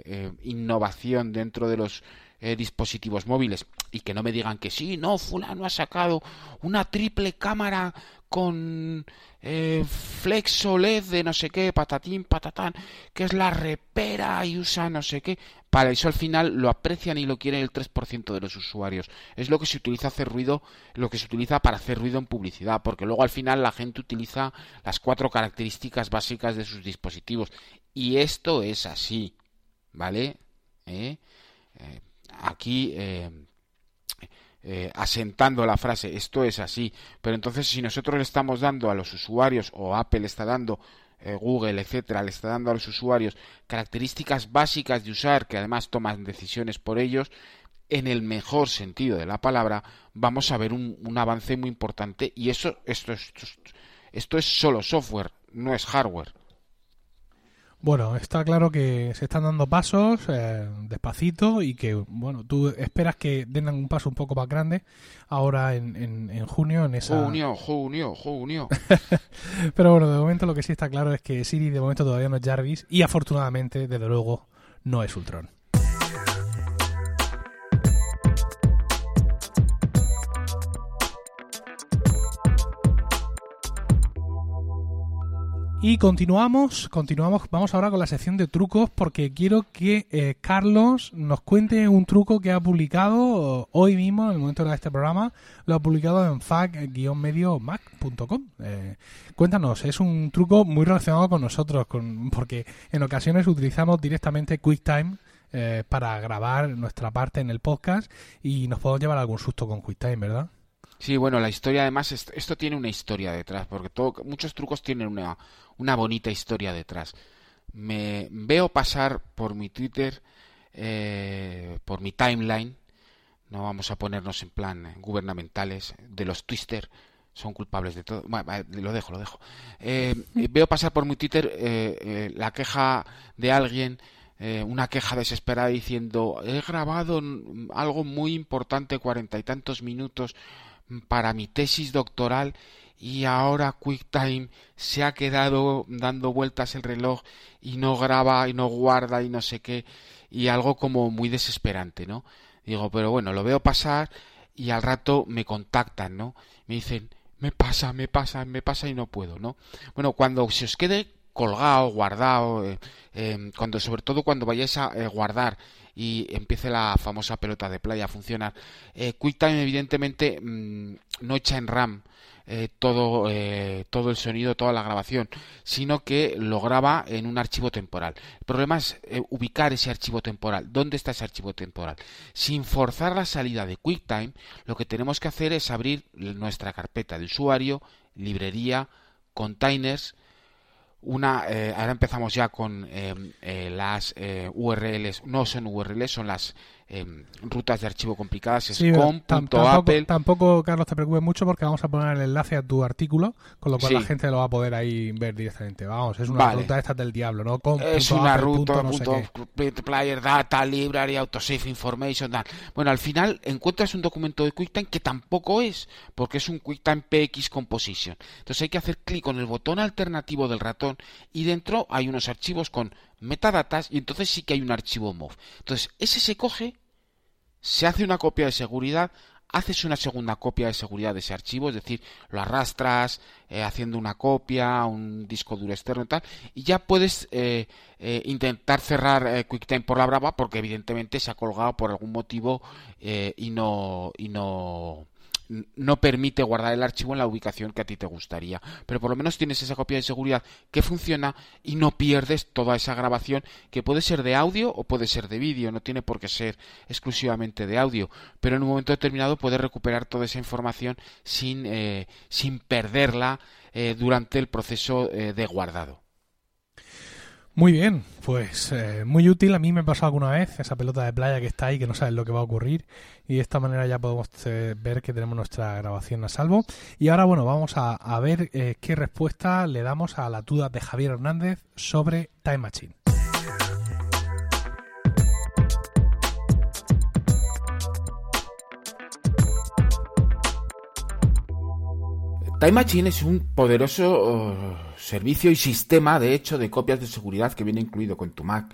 eh, innovación dentro de los eh, dispositivos móviles y que no me digan que sí, no, fulano ha sacado una triple cámara con eh, Flex OLED de no sé qué, patatín, patatán, que es la repera y usa no sé qué. Para eso al final lo aprecian y lo quieren el 3% de los usuarios. Es lo que se utiliza hacer ruido, lo que se utiliza para hacer ruido en publicidad, porque luego al final la gente utiliza las cuatro características básicas de sus dispositivos. Y esto es así, ¿vale? ¿Eh? eh aquí eh, asentando la frase esto es así. Pero entonces si nosotros le estamos dando a los usuarios o Apple está dando eh, Google, etcétera, le está dando a los usuarios características básicas de usar que además toman decisiones por ellos, en el mejor sentido de la palabra, vamos a ver un, avance muy importante y eso esto, esto, esto es solo software, no es hardware. Bueno, está claro que se están dando pasos eh, despacito y que, bueno, tú esperas que den un paso un poco más grande ahora en, en, junio en esa... Junio, junio, junio. Pero bueno, de momento lo que sí está claro es que Siri de momento todavía no es Jarvis y afortunadamente, desde luego, no es Ultron. Y continuamos, continuamos, vamos ahora con la sección de trucos porque quiero que eh, Carlos nos cuente un truco que ha publicado hoy mismo, en el momento de este programa, lo ha publicado en fac-mediomac.com. Eh, cuéntanos, es un truco muy relacionado con nosotros, con, porque en ocasiones utilizamos directamente QuickTime eh, para grabar nuestra parte en el podcast y nos podemos llevar algún susto con QuickTime, ¿verdad? Sí, bueno, la historia además, esto, tiene una historia detrás, porque todo, muchos trucos tienen una, una bonita historia detrás. Me veo pasar por mi Twitter, eh, por mi timeline, no vamos a ponernos en plan gubernamentales, de los Twister, son culpables de todo. Bueno, lo dejo, lo dejo. Eh, veo pasar por mi Twitter eh, la queja de alguien, una queja desesperada diciendo, he grabado algo muy importante, cuarenta y tantos minutos para mi tesis doctoral y ahora QuickTime se ha quedado dando vueltas el reloj y no graba y no guarda y no sé qué y algo como muy desesperante, ¿no? Digo, pero bueno, lo veo pasar y al rato me contactan, ¿no? Me dicen, me pasa, me pasa, me pasa y no puedo, ¿no? Bueno, cuando se os quede colgado, guardado, eh, em, cuando sobre todo cuando vayáis a eh, guardar y empiece la famosa pelota de playa a funcionar, eh, QuickTime evidentemente mm, no echa en RAM eh, todo, eh, todo el sonido, toda la grabación, sino que lo graba en un archivo temporal. El problema es eh, ubicar ese archivo temporal. ¿Dónde está ese archivo temporal? Sin forzar la salida de QuickTime, lo que tenemos que hacer es abrir nuestra carpeta de usuario, librería, containers, una ahora empezamos ya con las URLs no son URLs son las Em, rutas de archivo complicadas es com.apple. Tampoco, Carlos, te preocupes mucho porque vamos a poner el enlace a tu artículo, con lo cual la gente lo va a poder ahí ver directamente. Vamos, es una ruta esta del diablo, ¿no? es una ruta, player, data, library, autosave information, Bueno, al final encuentras un documento de QuickTime que tampoco es, porque es un QuickTime PX Composition. Entonces hay que hacer clic con el botón alternativo del ratón y dentro hay unos archivos con metadatas y entonces sí que hay un archivo MOV. Entonces, ese se coge, se hace una copia de seguridad, haces una segunda copia de seguridad de ese archivo, es decir, lo arrastras eh, haciendo una copia, un disco duro externo y tal, y ya puedes eh, eh, intentar cerrar QuickTime por la brava porque evidentemente se ha colgado por algún motivo y no y no no permite guardar el archivo en la ubicación que a ti te gustaría. Pero por lo menos tienes esa copia de seguridad que funciona y no pierdes toda esa grabación que puede ser de audio o puede ser de vídeo, no tiene por qué ser exclusivamente de audio, pero en un momento determinado puedes recuperar toda esa información sin, eh, sin perderla eh, durante el proceso eh, de guardado. Muy bien, pues eh, muy útil. A mí me pasó alguna vez esa pelota de playa que está ahí, que no sabes lo que va a ocurrir. Y de esta manera ya podemos eh, ver que tenemos nuestra grabación a salvo. Y ahora, bueno, vamos a, ver eh, qué respuesta le damos a la duda de Javier Hernández sobre Time Machine. Time Machine es un poderoso oh, servicio y sistema, de hecho, de copias de seguridad que viene incluido con tu Mac.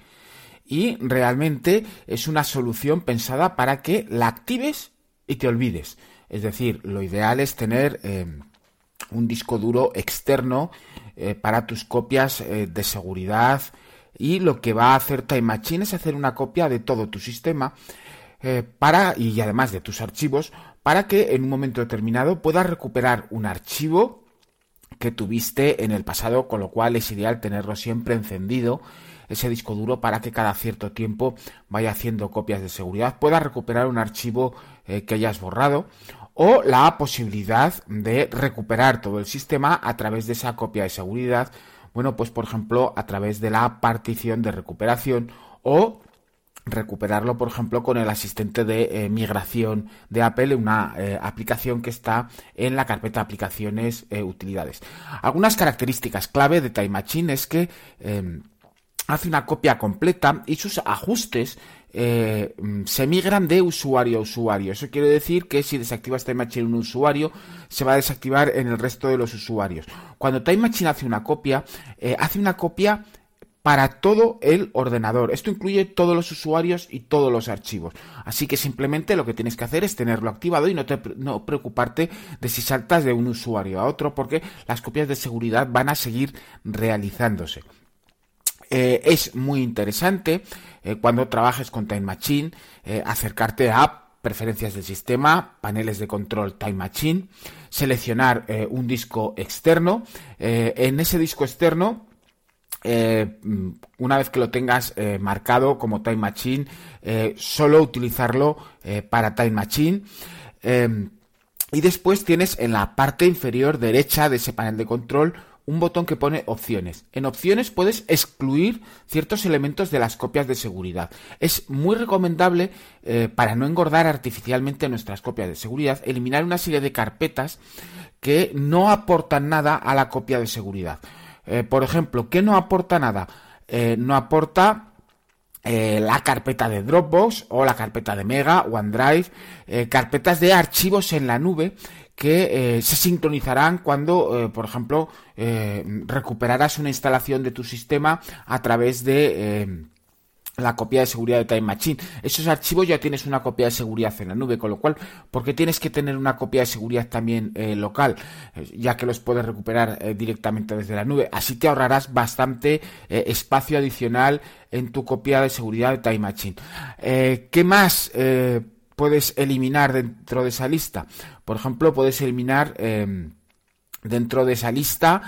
Y realmente es una solución pensada para que la actives y te olvides. Es decir, lo ideal es tener em, un disco duro externo eh, para tus copias eh, de seguridad y lo que va a hacer Time Machine es hacer una copia de todo tu sistema eh, para y además de tus archivos para que en un momento determinado puedas recuperar un archivo que tuviste en el pasado, con lo cual es ideal tenerlo siempre encendido ese disco duro para que cada cierto tiempo vaya haciendo copias de seguridad, pueda recuperar un archivo eh, que hayas borrado o la posibilidad de recuperar todo el sistema a través de esa copia de seguridad, bueno, pues por ejemplo a través de la partición de recuperación o recuperarlo, por ejemplo, con el asistente de eh, migración de Apple, una eh, aplicación que está en la carpeta aplicaciones e utilidades. Algunas características clave de Time Machine es que em, hace una copia completa y sus ajustes se migran de usuario a usuario. Eso quiere decir que si desactivas Time Machine en un usuario, se va a desactivar en el resto de los usuarios. Cuando Time Machine hace una copia, hace una copia para todo el ordenador. Esto incluye todos los usuarios y todos los archivos. Así que simplemente lo que tienes que hacer es tenerlo activado y no, te, no preocuparte de si saltas de un usuario a otro porque las copias de seguridad van a seguir realizándose. Eh, es muy interesante eh, cuando trabajes con Time Machine eh, acercarte a preferencias del sistema, paneles de control Time Machine, seleccionar un disco externo. en ese disco externo eh, una vez que lo tengas eh, marcado como Time Machine, eh, solo utilizarlo para Time Machine. y después tienes en la parte inferior derecha de ese panel de control un botón que pone opciones. En opciones puedes excluir ciertos elementos de las copias de seguridad. Es muy recomendable para no engordar artificialmente nuestras copias de seguridad, eliminar una serie de carpetas que no aportan nada a la copia de seguridad. Eh, por ejemplo, ¿qué no aporta nada? Eh, no aporta eh, la carpeta de Dropbox o la carpeta de Mega, OneDrive, carpetas de archivos en la nube que se sincronizarán cuando, por ejemplo, recuperarás una instalación de tu sistema a través de la copia de seguridad de Time Machine. Esos archivos ya tienes una copia de seguridad en la nube, con lo cual, ¿por qué tienes que tener una copia de seguridad también eh, local? Eh, ya que los puedes recuperar eh, directamente desde la nube. Así te ahorrarás bastante espacio adicional en tu copia de seguridad de Time Machine. ¿Qué más puedes eliminar dentro de esa lista? Por ejemplo, puedes eliminar dentro de esa lista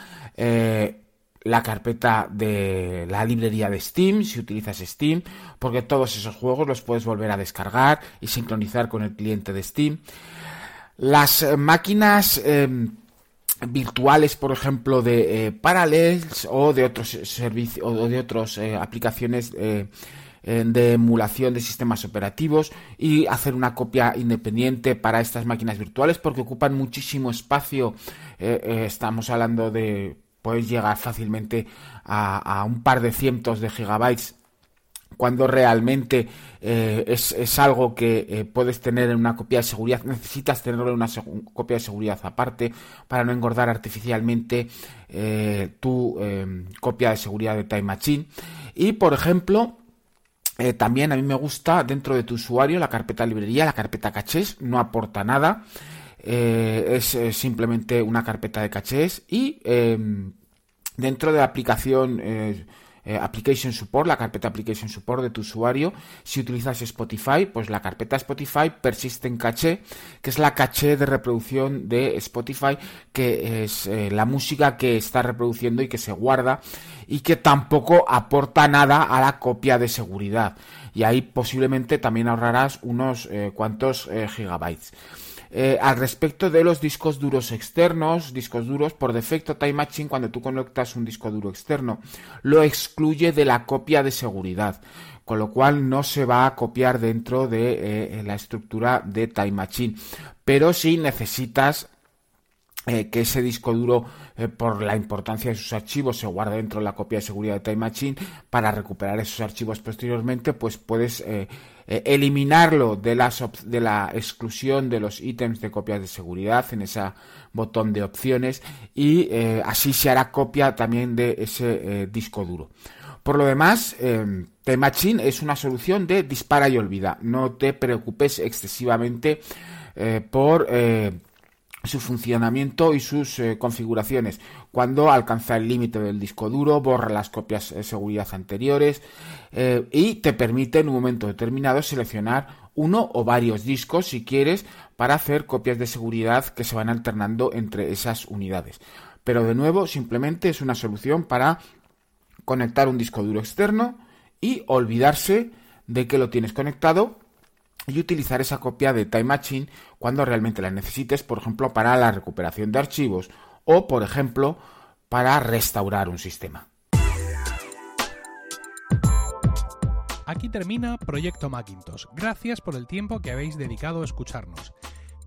la carpeta de la librería de Steam, si utilizas Steam, porque todos esos juegos los puedes volver a descargar y sincronizar con el cliente de Steam. Las eh, máquinas em, virtuales, por ejemplo, de eh, Parallels o de otros servicios o de otras eh, aplicaciones de emulación de sistemas operativos y hacer una copia independiente para estas máquinas virtuales porque ocupan muchísimo espacio. estamos hablando de puedes llegar fácilmente a, un par de cientos de gigabytes cuando realmente eh, es, algo que eh, puedes tener en una copia de seguridad, necesitas tenerlo en una copia de seguridad aparte para no engordar artificialmente eh, tu copia de seguridad de Time Machine. Y por ejemplo, también a mí me gusta dentro de tu usuario la carpeta librería, la carpeta cachés, no aporta nada. Eh, es, simplemente una carpeta de cachés y em, dentro de la aplicación eh, eh, Application Support, la carpeta Application Support de tu usuario, si utilizas Spotify, pues la carpeta Spotify persiste en caché, que es la caché de reproducción de Spotify, que es la música que está reproduciendo y que se guarda y que tampoco aporta nada a la copia de seguridad. Y ahí posiblemente también ahorrarás unos cuantos gigabytes. Eh, al respecto de los discos duros externos, discos duros, por defecto Time Machine cuando tú conectas un disco duro externo lo excluye de la copia de seguridad, con lo cual no se va a copiar dentro de eh, la estructura de Time Machine. Pero si necesitas eh, que ese disco duro, por la importancia de sus archivos, se guarde dentro de la copia de seguridad de Time Machine para recuperar esos archivos posteriormente, pues puedes eliminarlo de, de la exclusión de los ítems de copias de seguridad en ese botón de opciones y eh, así se hará copia también de ese eh, disco duro. Por lo demás, The Machine es una solución de dispara y olvida. No te preocupes excesivamente por su funcionamiento y sus eh, configuraciones. Cuando alcanza el límite del disco duro, borra las copias de seguridad anteriores eh, y te permite en un momento determinado seleccionar uno o varios discos si quieres para hacer copias de seguridad que se van alternando entre esas unidades. Pero de nuevo, simplemente es una solución para conectar un disco duro externo y olvidarse de que lo tienes conectado y utilizar esa copia de Time Machine cuando realmente la necesites, por ejemplo, para la recuperación de archivos o, por ejemplo, para restaurar un sistema. Aquí termina Proyecto Macintosh. Gracias por el tiempo que habéis dedicado a escucharnos.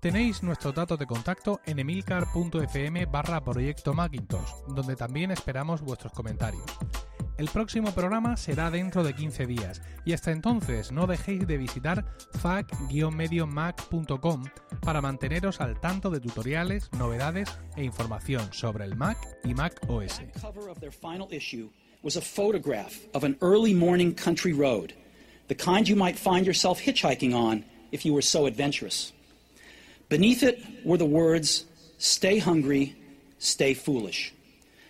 Tenéis nuestro dato de contacto en emilcar.fm barra Proyecto Macintosh, donde también esperamos vuestros comentarios. El próximo programa será dentro de 15 días y hasta entonces no dejéis de visitar fac-mediomac.com para manteneros al tanto de tutoriales, novedades e información sobre el Mac y Mac OS. was a photograph of an early morning country road, the kind you might find yourself hitchhiking on if you were so adventurous. Beneath it were the words, Stay hungry, stay foolish.